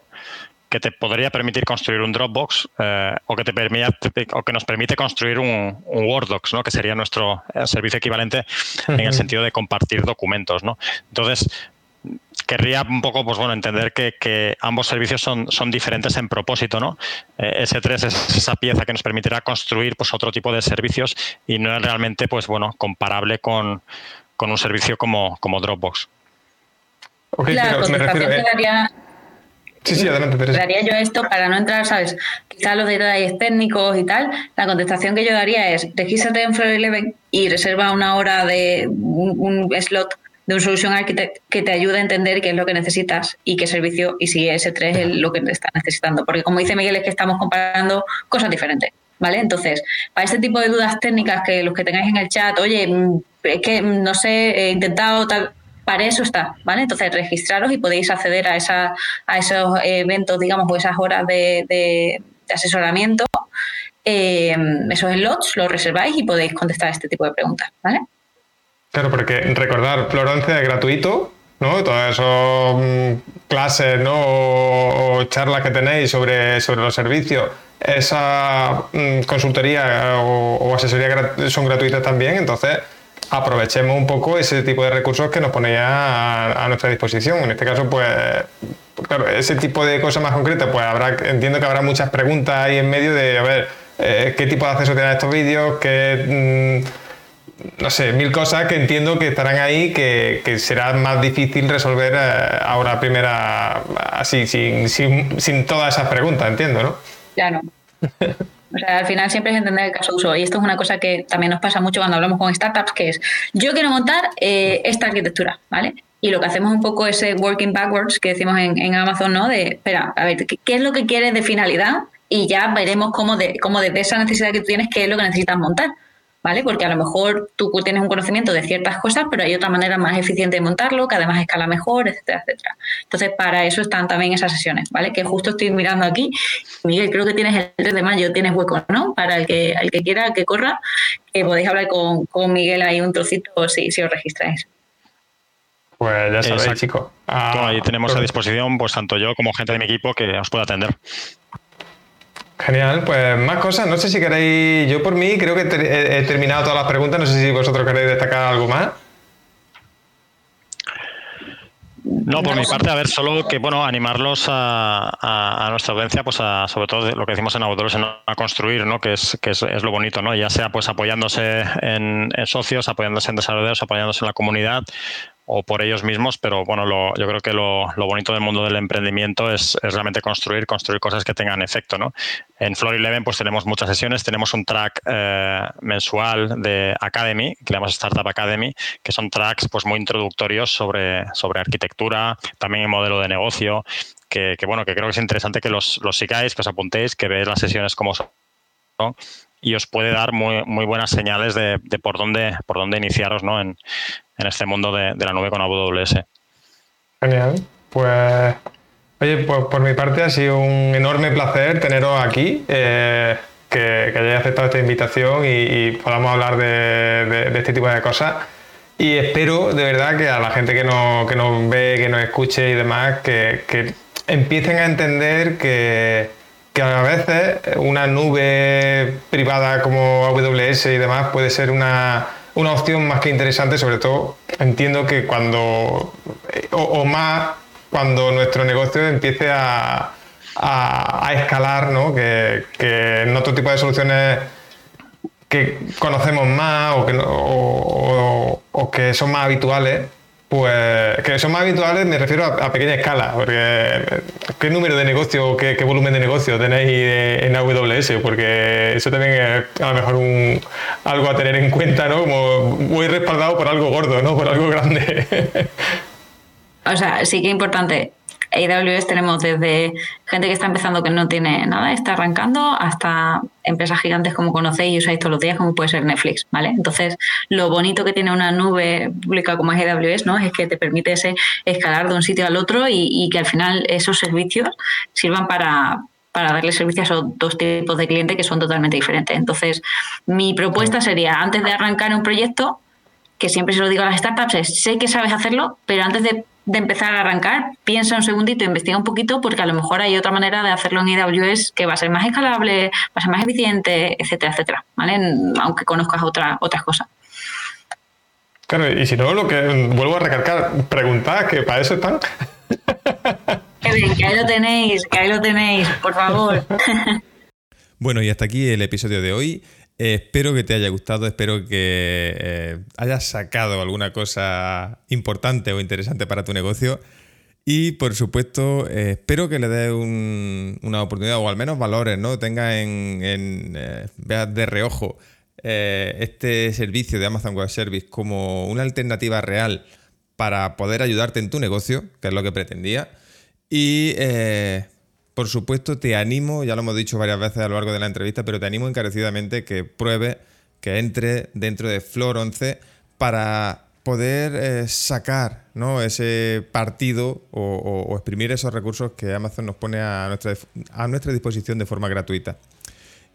que te podría permitir construir un Dropbox eh, o, que te permite, o que nos permite construir un, un Worddocs, ¿no? que sería nuestro eh, servicio equivalente en el sentido de compartir documentos. ¿no? Entonces, querría un poco pues bueno entender que, que ambos servicios son, son diferentes en propósito no Eh, S3 es esa pieza que nos permitirá construir pues otro tipo de servicios y no es realmente pues bueno comparable con, con un servicio como, como Dropbox Ok, la pero me contestación refiero. que eh, daría, sí, sí, adelante, Teresa. daría yo esto para no entrar, ¿sabes? Quizás los detalles técnicos y tal. La contestación que yo daría es: regístrate en Floor 11 y reserva una hora de un, un slot de un solution architect que te ayude a entender qué es lo que necesitas y qué servicio y si S3 es lo que te está necesitando. Porque, como dice Miguel, es que estamos comparando cosas diferentes. ¿Vale? Entonces, para este tipo de dudas técnicas que los que tengáis en el chat, oye, mm, es que mm, no sé, he intentado tal, para eso está, ¿vale? Entonces registraros y podéis acceder a, esa, a esos eventos, digamos, o esas horas de, de- de asesoramiento, eh, esos slots, los reserváis y podéis contestar este tipo de preguntas, ¿vale? Claro, porque recordar, Flor 11 es gratuito, ¿no? Todas esas mm, clases, ¿no? O, charlas que tenéis sobre, sobre los servicios, esa mm, consultoría o, o asesoría son gratuitas también, entonces aprovechemos un poco ese tipo de recursos que nos ponéis a, a nuestra disposición. En este caso, pues claro, ese tipo de cosas más concretas, pues habrá, entiendo que habrá muchas preguntas ahí en medio de, a ver, eh, qué tipo de acceso tienen estos vídeos, qué... Mm, no sé, mil cosas que entiendo que estarán ahí que, será más difícil resolver eh, ahora primera, así, sin, sin, sin, todas esas preguntas, entiendo, ¿no? No. O sea, al final siempre es entender el caso de uso. Y esto es una cosa que también nos pasa mucho cuando hablamos con startups, que es, yo quiero montar eh, esta arquitectura, ¿vale? Y lo que hacemos un poco es working backwards, que decimos en, Amazon, ¿no? De, espera, a ver, ¿qué, es lo que quieres de finalidad? Y ya veremos cómo, de, cómo desde esa necesidad que tú tienes, qué es lo que necesitas montar. ¿Vale? Porque a lo mejor tú tienes un conocimiento de ciertas cosas, pero hay otra manera más eficiente de montarlo, que además escala mejor, etcétera, etcétera. Entonces, para eso están también esas sesiones, ¿vale? Que justo estoy mirando aquí. Miguel, creo que tienes el 3 de mayo, tienes hueco, ¿no? Para el que, el que quiera que corra, que podéis hablar con, Miguel ahí un trocito si, si os registráis. Pues ya sabéis, chicos. ahí tenemos a disposición, pues tanto yo como gente de mi equipo que os pueda atender. Genial, pues más cosas. No sé si queréis. Yo por mí creo que he terminado todas las preguntas. No sé si vosotros queréis destacar algo más. No, por mi parte, a ver, solo que, bueno, animarlos a, nuestra audiencia, pues a, sobre todo lo que decimos en Autores, a construir, ¿no? Que es, que es, lo bonito, ¿no? Ya sea pues apoyándose en, en, socios, apoyándose en desarrolladores, apoyándose en la comunidad, o por ellos mismos, pero bueno, yo creo que lo, bonito del mundo del emprendimiento es, realmente construir, construir cosas que tengan efecto, ¿no? En Floor Eleven pues tenemos muchas sesiones, tenemos un track eh, mensual de Academy, que le llamamos Startup Academy, que son tracks pues muy introductorios sobre, sobre arquitectura, también el modelo de negocio, que, bueno, que creo que es interesante que los, los sigáis, que os apuntéis, que veáis las sesiones como son y os puede dar muy, muy buenas señales de, por dónde por dónde iniciaros ¿no? en, en este mundo de, la nube con AWS. Genial. Pues, oye, pues por mi parte ha sido un enorme placer teneros aquí, eh, que, que, hayáis aceptado esta invitación y, podamos hablar de, este tipo de cosas. Y espero de verdad que a la gente que nos, que nos ve, que nos escuche y demás, que, que empiecen a entender que, que a veces una nube privada como AWS y demás puede ser una, una opción más que interesante, sobre todo entiendo que cuando, o, más cuando nuestro negocio empiece a, a, escalar, ¿no? que, que en otro tipo de soluciones que conocemos más o que, o que son más habituales, pues que son más habituales, me refiero a, pequeña escala, porque ¿qué número de negocio, qué, qué, volumen de negocio tenéis en AWS? Porque eso también es a lo mejor un, algo a tener en cuenta, ¿no? Como muy respaldado por algo gordo, ¿no? Por algo grande. o sea, sí que es importante AWS tenemos desde gente que está empezando que no tiene nada, está arrancando, hasta empresas gigantes como conocéis y usáis todos los días, como puede ser Netflix, ¿vale? Entonces, lo bonito que tiene una nube pública como es AWS, ¿no? Es que te permite ese escalar de un sitio al otro y, que al final esos servicios sirvan para, para darle servicio a esos dos tipos de clientes que son totalmente diferentes. Entonces, mi propuesta sería, antes de arrancar un proyecto, que siempre se lo digo a las startups, es, sé que sabes hacerlo, pero antes de de empezar a arrancar, piensa un segundito, investiga un poquito, porque a lo mejor hay otra manera de hacerlo en AWS que va a ser más escalable, va a ser más eficiente, etcétera, etcétera, ¿vale? Aunque conozcas otra, otras cosas. Claro, y si no, lo que vuelvo a recalcar, preguntad, que para eso están. Qué bien, que ahí lo tenéis, que ahí lo tenéis, por favor. Bueno, y hasta aquí el episodio de hoy. Eh, espero que te haya gustado, espero que eh, hayas sacado alguna cosa importante o interesante para tu negocio. Y por supuesto, eh, espero que le des una oportunidad o al menos valores, ¿no? Tenga en, veas de reojo este servicio de Amazon Web Service como una alternativa real para poder ayudarte en tu negocio, que es lo que pretendía. Y por supuesto, te animo, ya lo hemos dicho varias veces a lo largo de la entrevista, pero te animo encarecidamente que pruebe, que entre dentro de Flor 11 para poder eh, sacar ese partido o, exprimir esos recursos que Amazon nos pone a nuestra, a nuestra disposición de forma gratuita.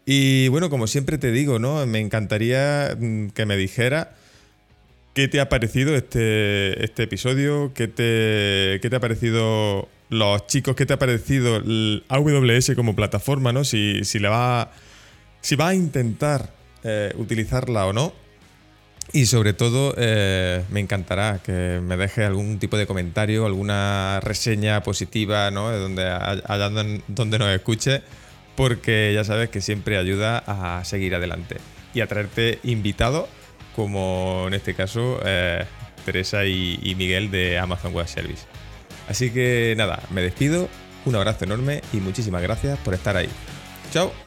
Y bueno, como siempre te digo, ¿no? me encantaría mm, que me dijera qué te ha parecido este, este episodio, qué te, qué te ha parecido los chicos, ¿qué te ha parecido el AWS como plataforma? ¿no? Si, si, va, si va a intentar eh, utilizarla o no. Y sobre todo, eh, me encantará que me deje algún tipo de comentario, alguna reseña positiva, ¿no? Donde, allá donde nos escuche, porque ya sabes que siempre ayuda a seguir adelante y a traerte invitados, como en este caso eh, Teresa y, y Miguel de Amazon Web Service. Así que nada, me despido, un abrazo enorme y muchísimas gracias por estar ahí. Chao.